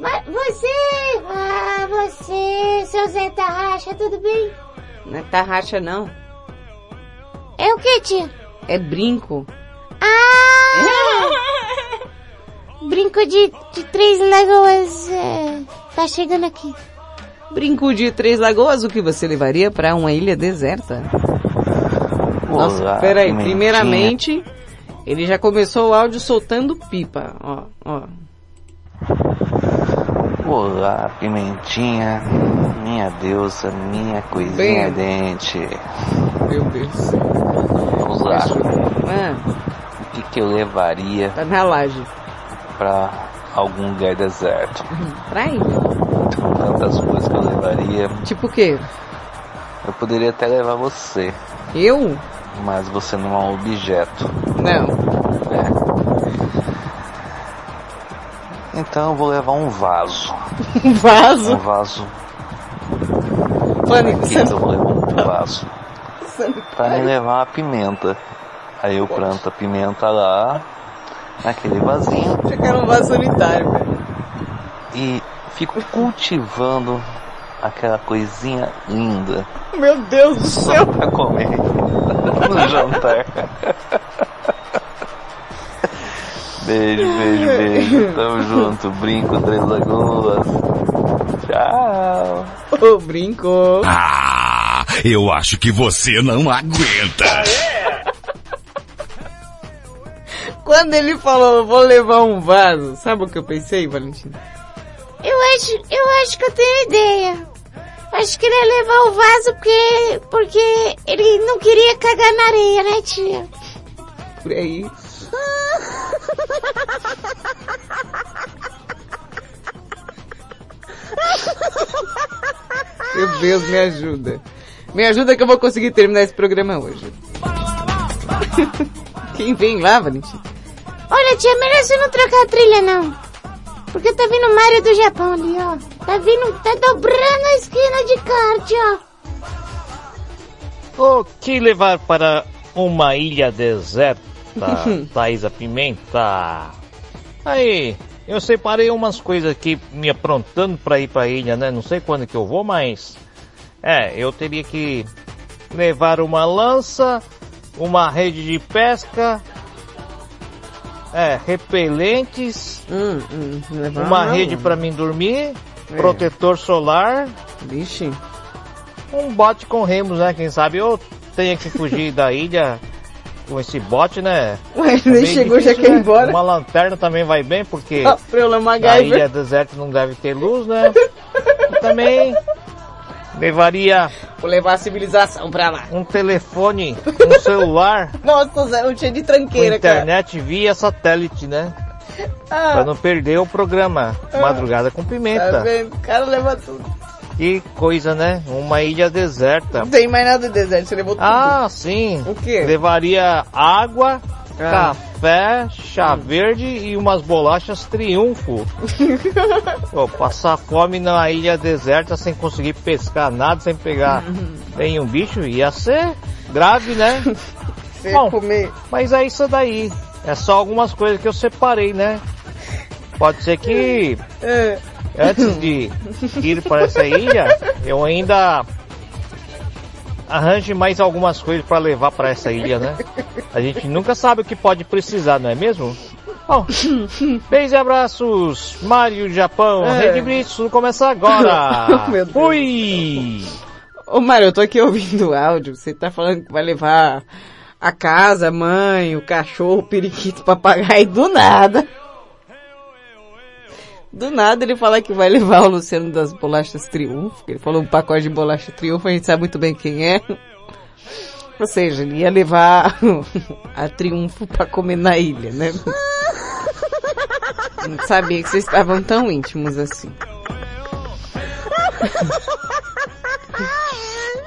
Mas você, ah, você, seu Zé Tarraxa, tudo bem? Não é tarraxa, não. É o que, tia? É brinco. Ah! Brinco de, de três lagoas, é, tá chegando aqui. Brinco de Três Lagoas, o que você levaria para uma ilha deserta? Nossa, peraí. Primeiramente, ele já começou o áudio soltando pipa. Ó, ó. Olá, pimentinha, minha deusa, minha coisinha Bem- dente. Meu Deus. Vamos lá. Ah, O que, que eu levaria tá na laje. pra algum lugar deserto? Pra ilha. Tantas coisas que eu levaria. Tipo o quê? Eu poderia até levar você, Eu? Mas você não é um objeto. Não. É. Então eu vou levar um vaso. [laughs] Um vaso? Um vaso. Você que eu vou levar um vaso? Pra me levar uma pimenta. Aí eu planto a pimenta lá naquele vasinho. Achei que era um vaso sanitário, velho. E fico cultivando aquela coisinha linda Meu Deus do céu. pra comer no [laughs] jantar. Beijo, beijo, [laughs] beijo. Tamo junto. Brinco, Três Lagoas. Tchau. Ô, brincou. Ah, eu acho que você não aguenta. Quando ele falou, vou levar um vaso, sabe o que eu pensei, Valentina? Eu acho, eu acho que eu tenho ideia. Acho que ele ia levar o vaso porque, porque ele não queria cagar na areia, né, tia? Por aí. Meu Deus, me ajuda. Me ajuda que eu vou conseguir terminar esse programa hoje. [laughs] Quem vem lá, Valentina? Olha, tia, melhor você não trocar a trilha, não. Porque tá vindo o Mario do Japão ali, ó. Tá vindo, tá dobrando a esquina de kart, ó. O que levar para uma ilha deserta, [laughs] Thaisa Pimenta? Aí, eu separei umas coisas aqui me aprontando para ir para a ilha, né? Não sei quando que eu vou, mas... É, eu teria que levar uma lança, uma rede de pesca, é, repelentes, levar uma não. rede para mim dormir, É. protetor solar, Vixe. um bote com remos, né? Quem sabe eu tenha que fugir da ilha com esse bote, né? Ué, É nem chegou, já difícil, quer ir né? embora. Uma lanterna também vai bem, porque lá, a ilha deserta não deve ter luz, né? [laughs] E também levaria Vou levar a civilização pra lá. um telefone, [laughs] um celular Nossa, Zé, um cheio de tranqueira, cara. internet via satélite, né? Pra Ah, não perder o programa Madrugada com tá Pimenta. vendo? O cara leva tudo. Que coisa, né? Uma ilha deserta. Não tem mais nada do deserto, você levou tudo. Ah, sim. O quê? Levaria água, Ah. café, chá verde e umas bolachas triunfo. [laughs] Pô, passar fome na ilha deserta sem conseguir pescar nada, sem pegar [laughs] nenhum bicho, ia ser grave, né? [laughs] Você Bom, comer. Mas é isso daí. É só algumas coisas que eu separei, né? Pode ser que É. antes de ir para essa ilha, eu ainda arranje mais algumas coisas para levar para essa ilha, né? A gente nunca sabe o que pode precisar, não é mesmo? Bom, [laughs] beijos e abraços, Mário Japão, É. Rede Blitz, tudo começa agora. [laughs] Meu Deus. Fui! Ô Mário, eu tô aqui ouvindo o áudio, você tá falando que vai levar a casa, a mãe, o cachorro, o periquito, o papagaio, do nada. Do nada ele fala que vai levar o Luciano das bolachas Triunfo, ele falou um pacote de bolacha Triunfo, a gente sabe muito bem quem é. Ou seja, ele ia levar a Triunfo pra comer na ilha, né? Não sabia que vocês estavam tão íntimos assim.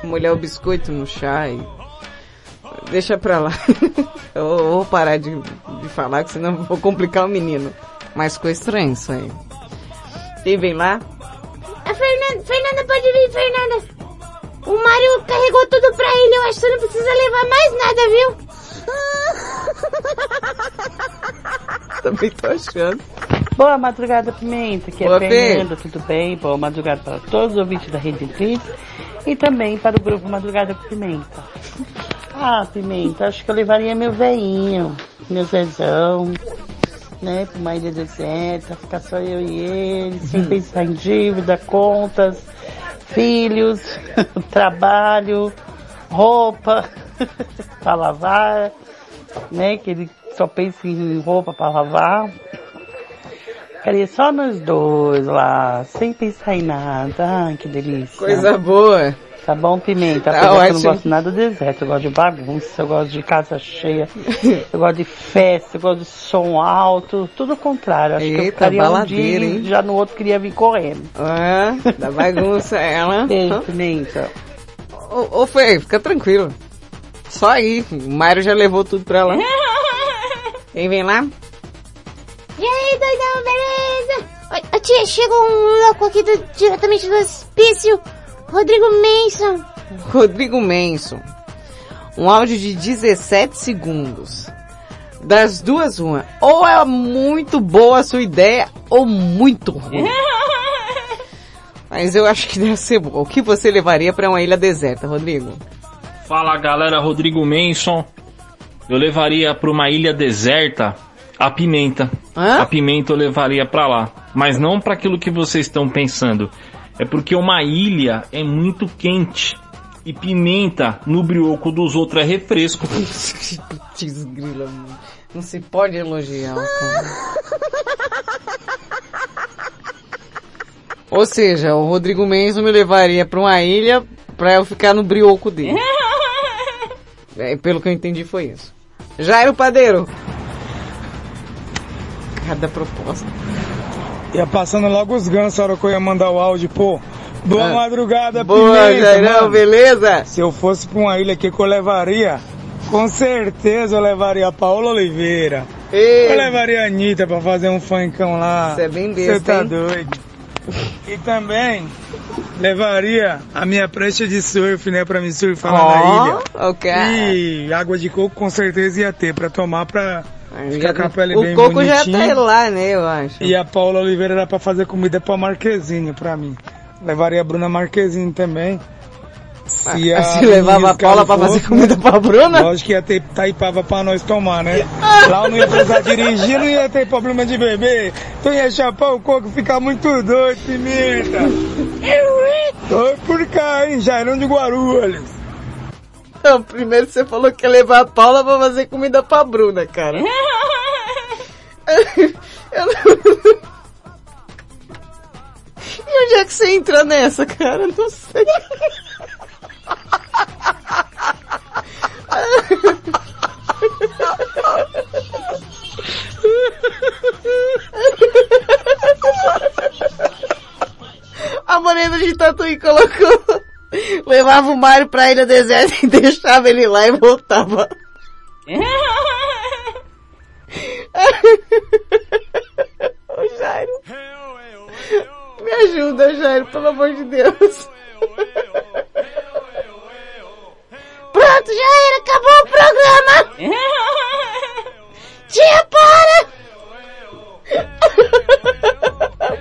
Molhar o biscoito no chá e... Deixa pra lá. Eu vou parar de, de falar, que senão vou complicar o menino. Mas ficou estranho isso aí. Vem lá? A Fernanda, Fernanda pode vir, Fernanda. O Mário carregou tudo pra ele, eu acho que você não precisa levar mais nada, viu? [laughs] Também tô achando. Boa madrugada, Pimenta, que Boa, é Fernanda, tudo bem? Boa madrugada para todos os ouvintes da Rede Blitz e também para o grupo Madrugada com Pimenta. Ah, Pimenta, acho que eu levaria meu veinho, meu Zezão, né, para uma ilha deserta, ficar só eu e ele, sem pensar em dívida, contas, filhos, [laughs] trabalho, roupa [laughs] para lavar, né, que ele só pensa em roupa para lavar. Ficaria só nós dois lá, sem pensar em nada. Ai, que delícia. Coisa boa. Tá bom, Pimenta? Tá Apesar que eu não gosto nada do deserto. Eu gosto de bagunça, eu gosto de casa cheia, eu gosto de festa, eu gosto de som alto. Tudo o contrário. Acho que eu Eita, ficaria um dia e hein? já no outro queria vir correndo. Ah, da bagunça ela. [laughs] Beijo, Pimenta. Ô, ô Fê, fica tranquilo. Só aí, o Mário já levou tudo pra lá. [laughs] Quem vem lá? E aí, doidão, beleza? Ô, ô, tia, chegou um louco aqui do- diretamente do hospício. Rodrigo Manson. Rodrigo Menson. Um áudio de 17 segundos. Das duas, uma. Ou é muito boa a sua ideia, ou muito ruim. [laughs] Mas eu acho que deve ser boa. O que você levaria para uma ilha deserta, Rodrigo? Fala galera, Rodrigo Manson. Eu levaria para uma ilha deserta a pimenta. Hã? A pimenta eu levaria para lá. Mas não para aquilo que vocês estão pensando. É porque uma ilha é muito quente. E pimenta no brioco dos outros é refresco. [laughs] Putz, grila, mano. Não se pode elogiar. Ou seja, o Rodrigo Menzo me levaria pra uma ilha pra eu ficar no brioco dele. [laughs] É, pelo que eu entendi foi isso. Jairo Padeiro. Cada proposta. Ia passando logo os gansos a hora que eu ia mandar o áudio, pô. Boa Ah. madrugada, Boa, Pimenta, Jairão, mano. beleza? Se eu fosse pra uma ilha aqui que eu levaria, com certeza eu levaria a Paola Oliveira. Ei. Eu levaria a Anitta pra fazer um funkão lá. Você é bem Você besta, tá hein? doido. E também levaria a minha prancha de surf, né, pra me surfar lá na ilha. ok. E água de coco com certeza ia ter pra tomar pra ficar com a pele o bem coco já bonitinha. tá lá, né, eu acho. E a Paula Oliveira era pra fazer comida pra Marquezine, pra mim. Levaria a Bruna Marquezine também. Se, Ah, se levava a Paula pra fazer comida pra Bruna? Lógico que ia ter taipava pra nós tomar, né? [laughs] Lá eu não ia precisar dirigir, não ia ter problema de beber. Então ia chapar o coco, ficar muito doido, pimenta. [laughs] Oi por cá, hein? Jairão de Guarulhos. Não, primeiro você falou que ia levar a Paula pra fazer comida pra Bruna, cara. [laughs] Eu não... E onde é que você entra nessa, cara? Não sei. [laughs] A morena de Tatuí colocou. Levava o Mário pra ilha deserta e deixava ele lá e voltava. Ô Jairo. Me ajuda, Jairo, pelo amor de Deus. Pronto, já era, acabou o programa! Tia, para!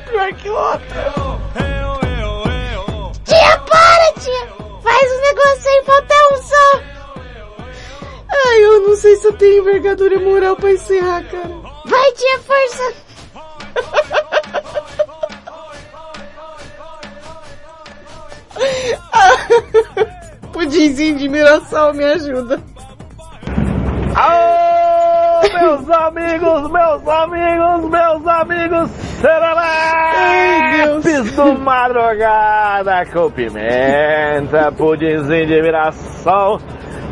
Pior que outra. Tia, para, tia! Faz o negócio sem faltar um só! Ai, eu não sei se eu tenho envergadura moral pra encerrar, cara. Vai, tia, força! [laughs] Pudimzinho de Mirassol me ajuda. Alô, meus amigos, meus amigos, meus amigos, sereleps do Madrugada com Pimenta, pudimzinho de Mirassol,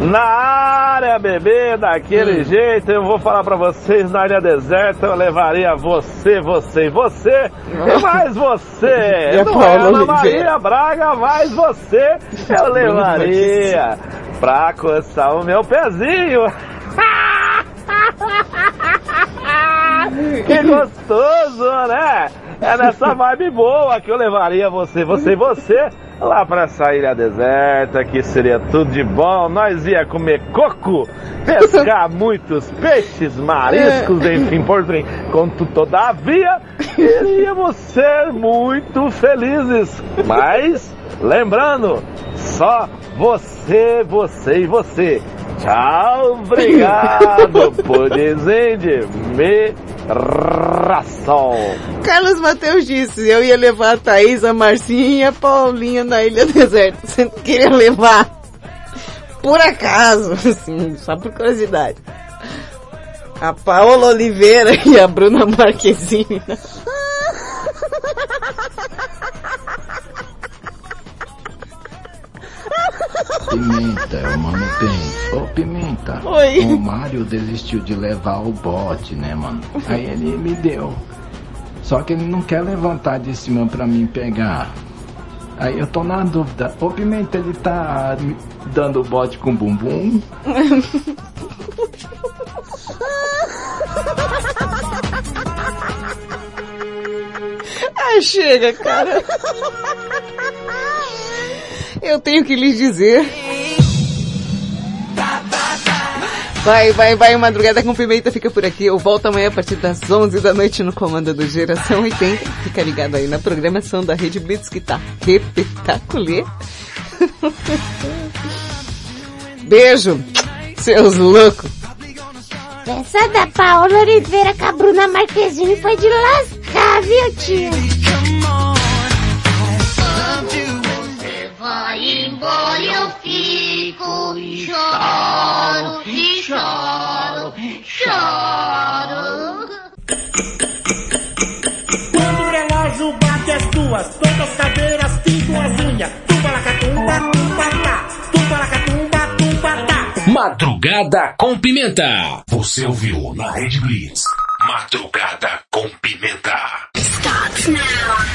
na área, bebê, daquele jeito, eu vou falar pra vocês, na área deserta eu levaria você, você e você, e [laughs] mais você, E não é Ana? Maria Braga, mais você, eu [laughs] levaria pra coçar o meu pezinho. [laughs] Que gostoso, né? É nessa vibe boa que eu levaria você, você e você lá pra essa ilha deserta, que seria tudo de bom. Nós ia comer coco, pescar [laughs] muitos peixes, mariscos, enfim, por fim. Conto todavia, iríamos ser muito felizes. Mas, lembrando, só você, você e você. Tchau, obrigado, [laughs] pudimzinho de Mirassol. Carlos Mateus disse, eu ia levar a Thaís, a Marcinha e a Paulinha na Ilha Deserta. Você não queria levar? Por acaso, [laughs] assim, só por curiosidade. A Paola Oliveira [laughs] e a Bruna Marquezine. Pimenta, o mano bem. Ô Pimenta, Oi. o Mário desistiu de levar o bote, né, mano? Aí ele me deu. Só que ele não quer levantar de cima pra mim pegar. Aí eu tô na dúvida. Ô Pimenta, ele tá dando o bote com bumbum? Ah, chega, cara. Eu tenho que lhes dizer Vai, vai, vai, Madrugada com Pimenta fica por aqui. Eu volto amanhã a partir das 11 da noite no comando do Geração 80. Fica ligado aí na programação da Rede Blitz que tá repetaculê. [laughs] Beijo, seus loucos. Essa da Paola Oliveira com a Bruna Marquezine foi de lascar, viu, tio? Choro, e choro, choro. Quando o relógio bate as duas, todas as cadeiras pintam as unhas. Tumba-lacatumba, tumba-tá. Tumba-lacatumba, tumba-tá. Madrugada com Pimenta. Você ouviu na Rede Blitz. Madrugada com Pimenta. Stop now.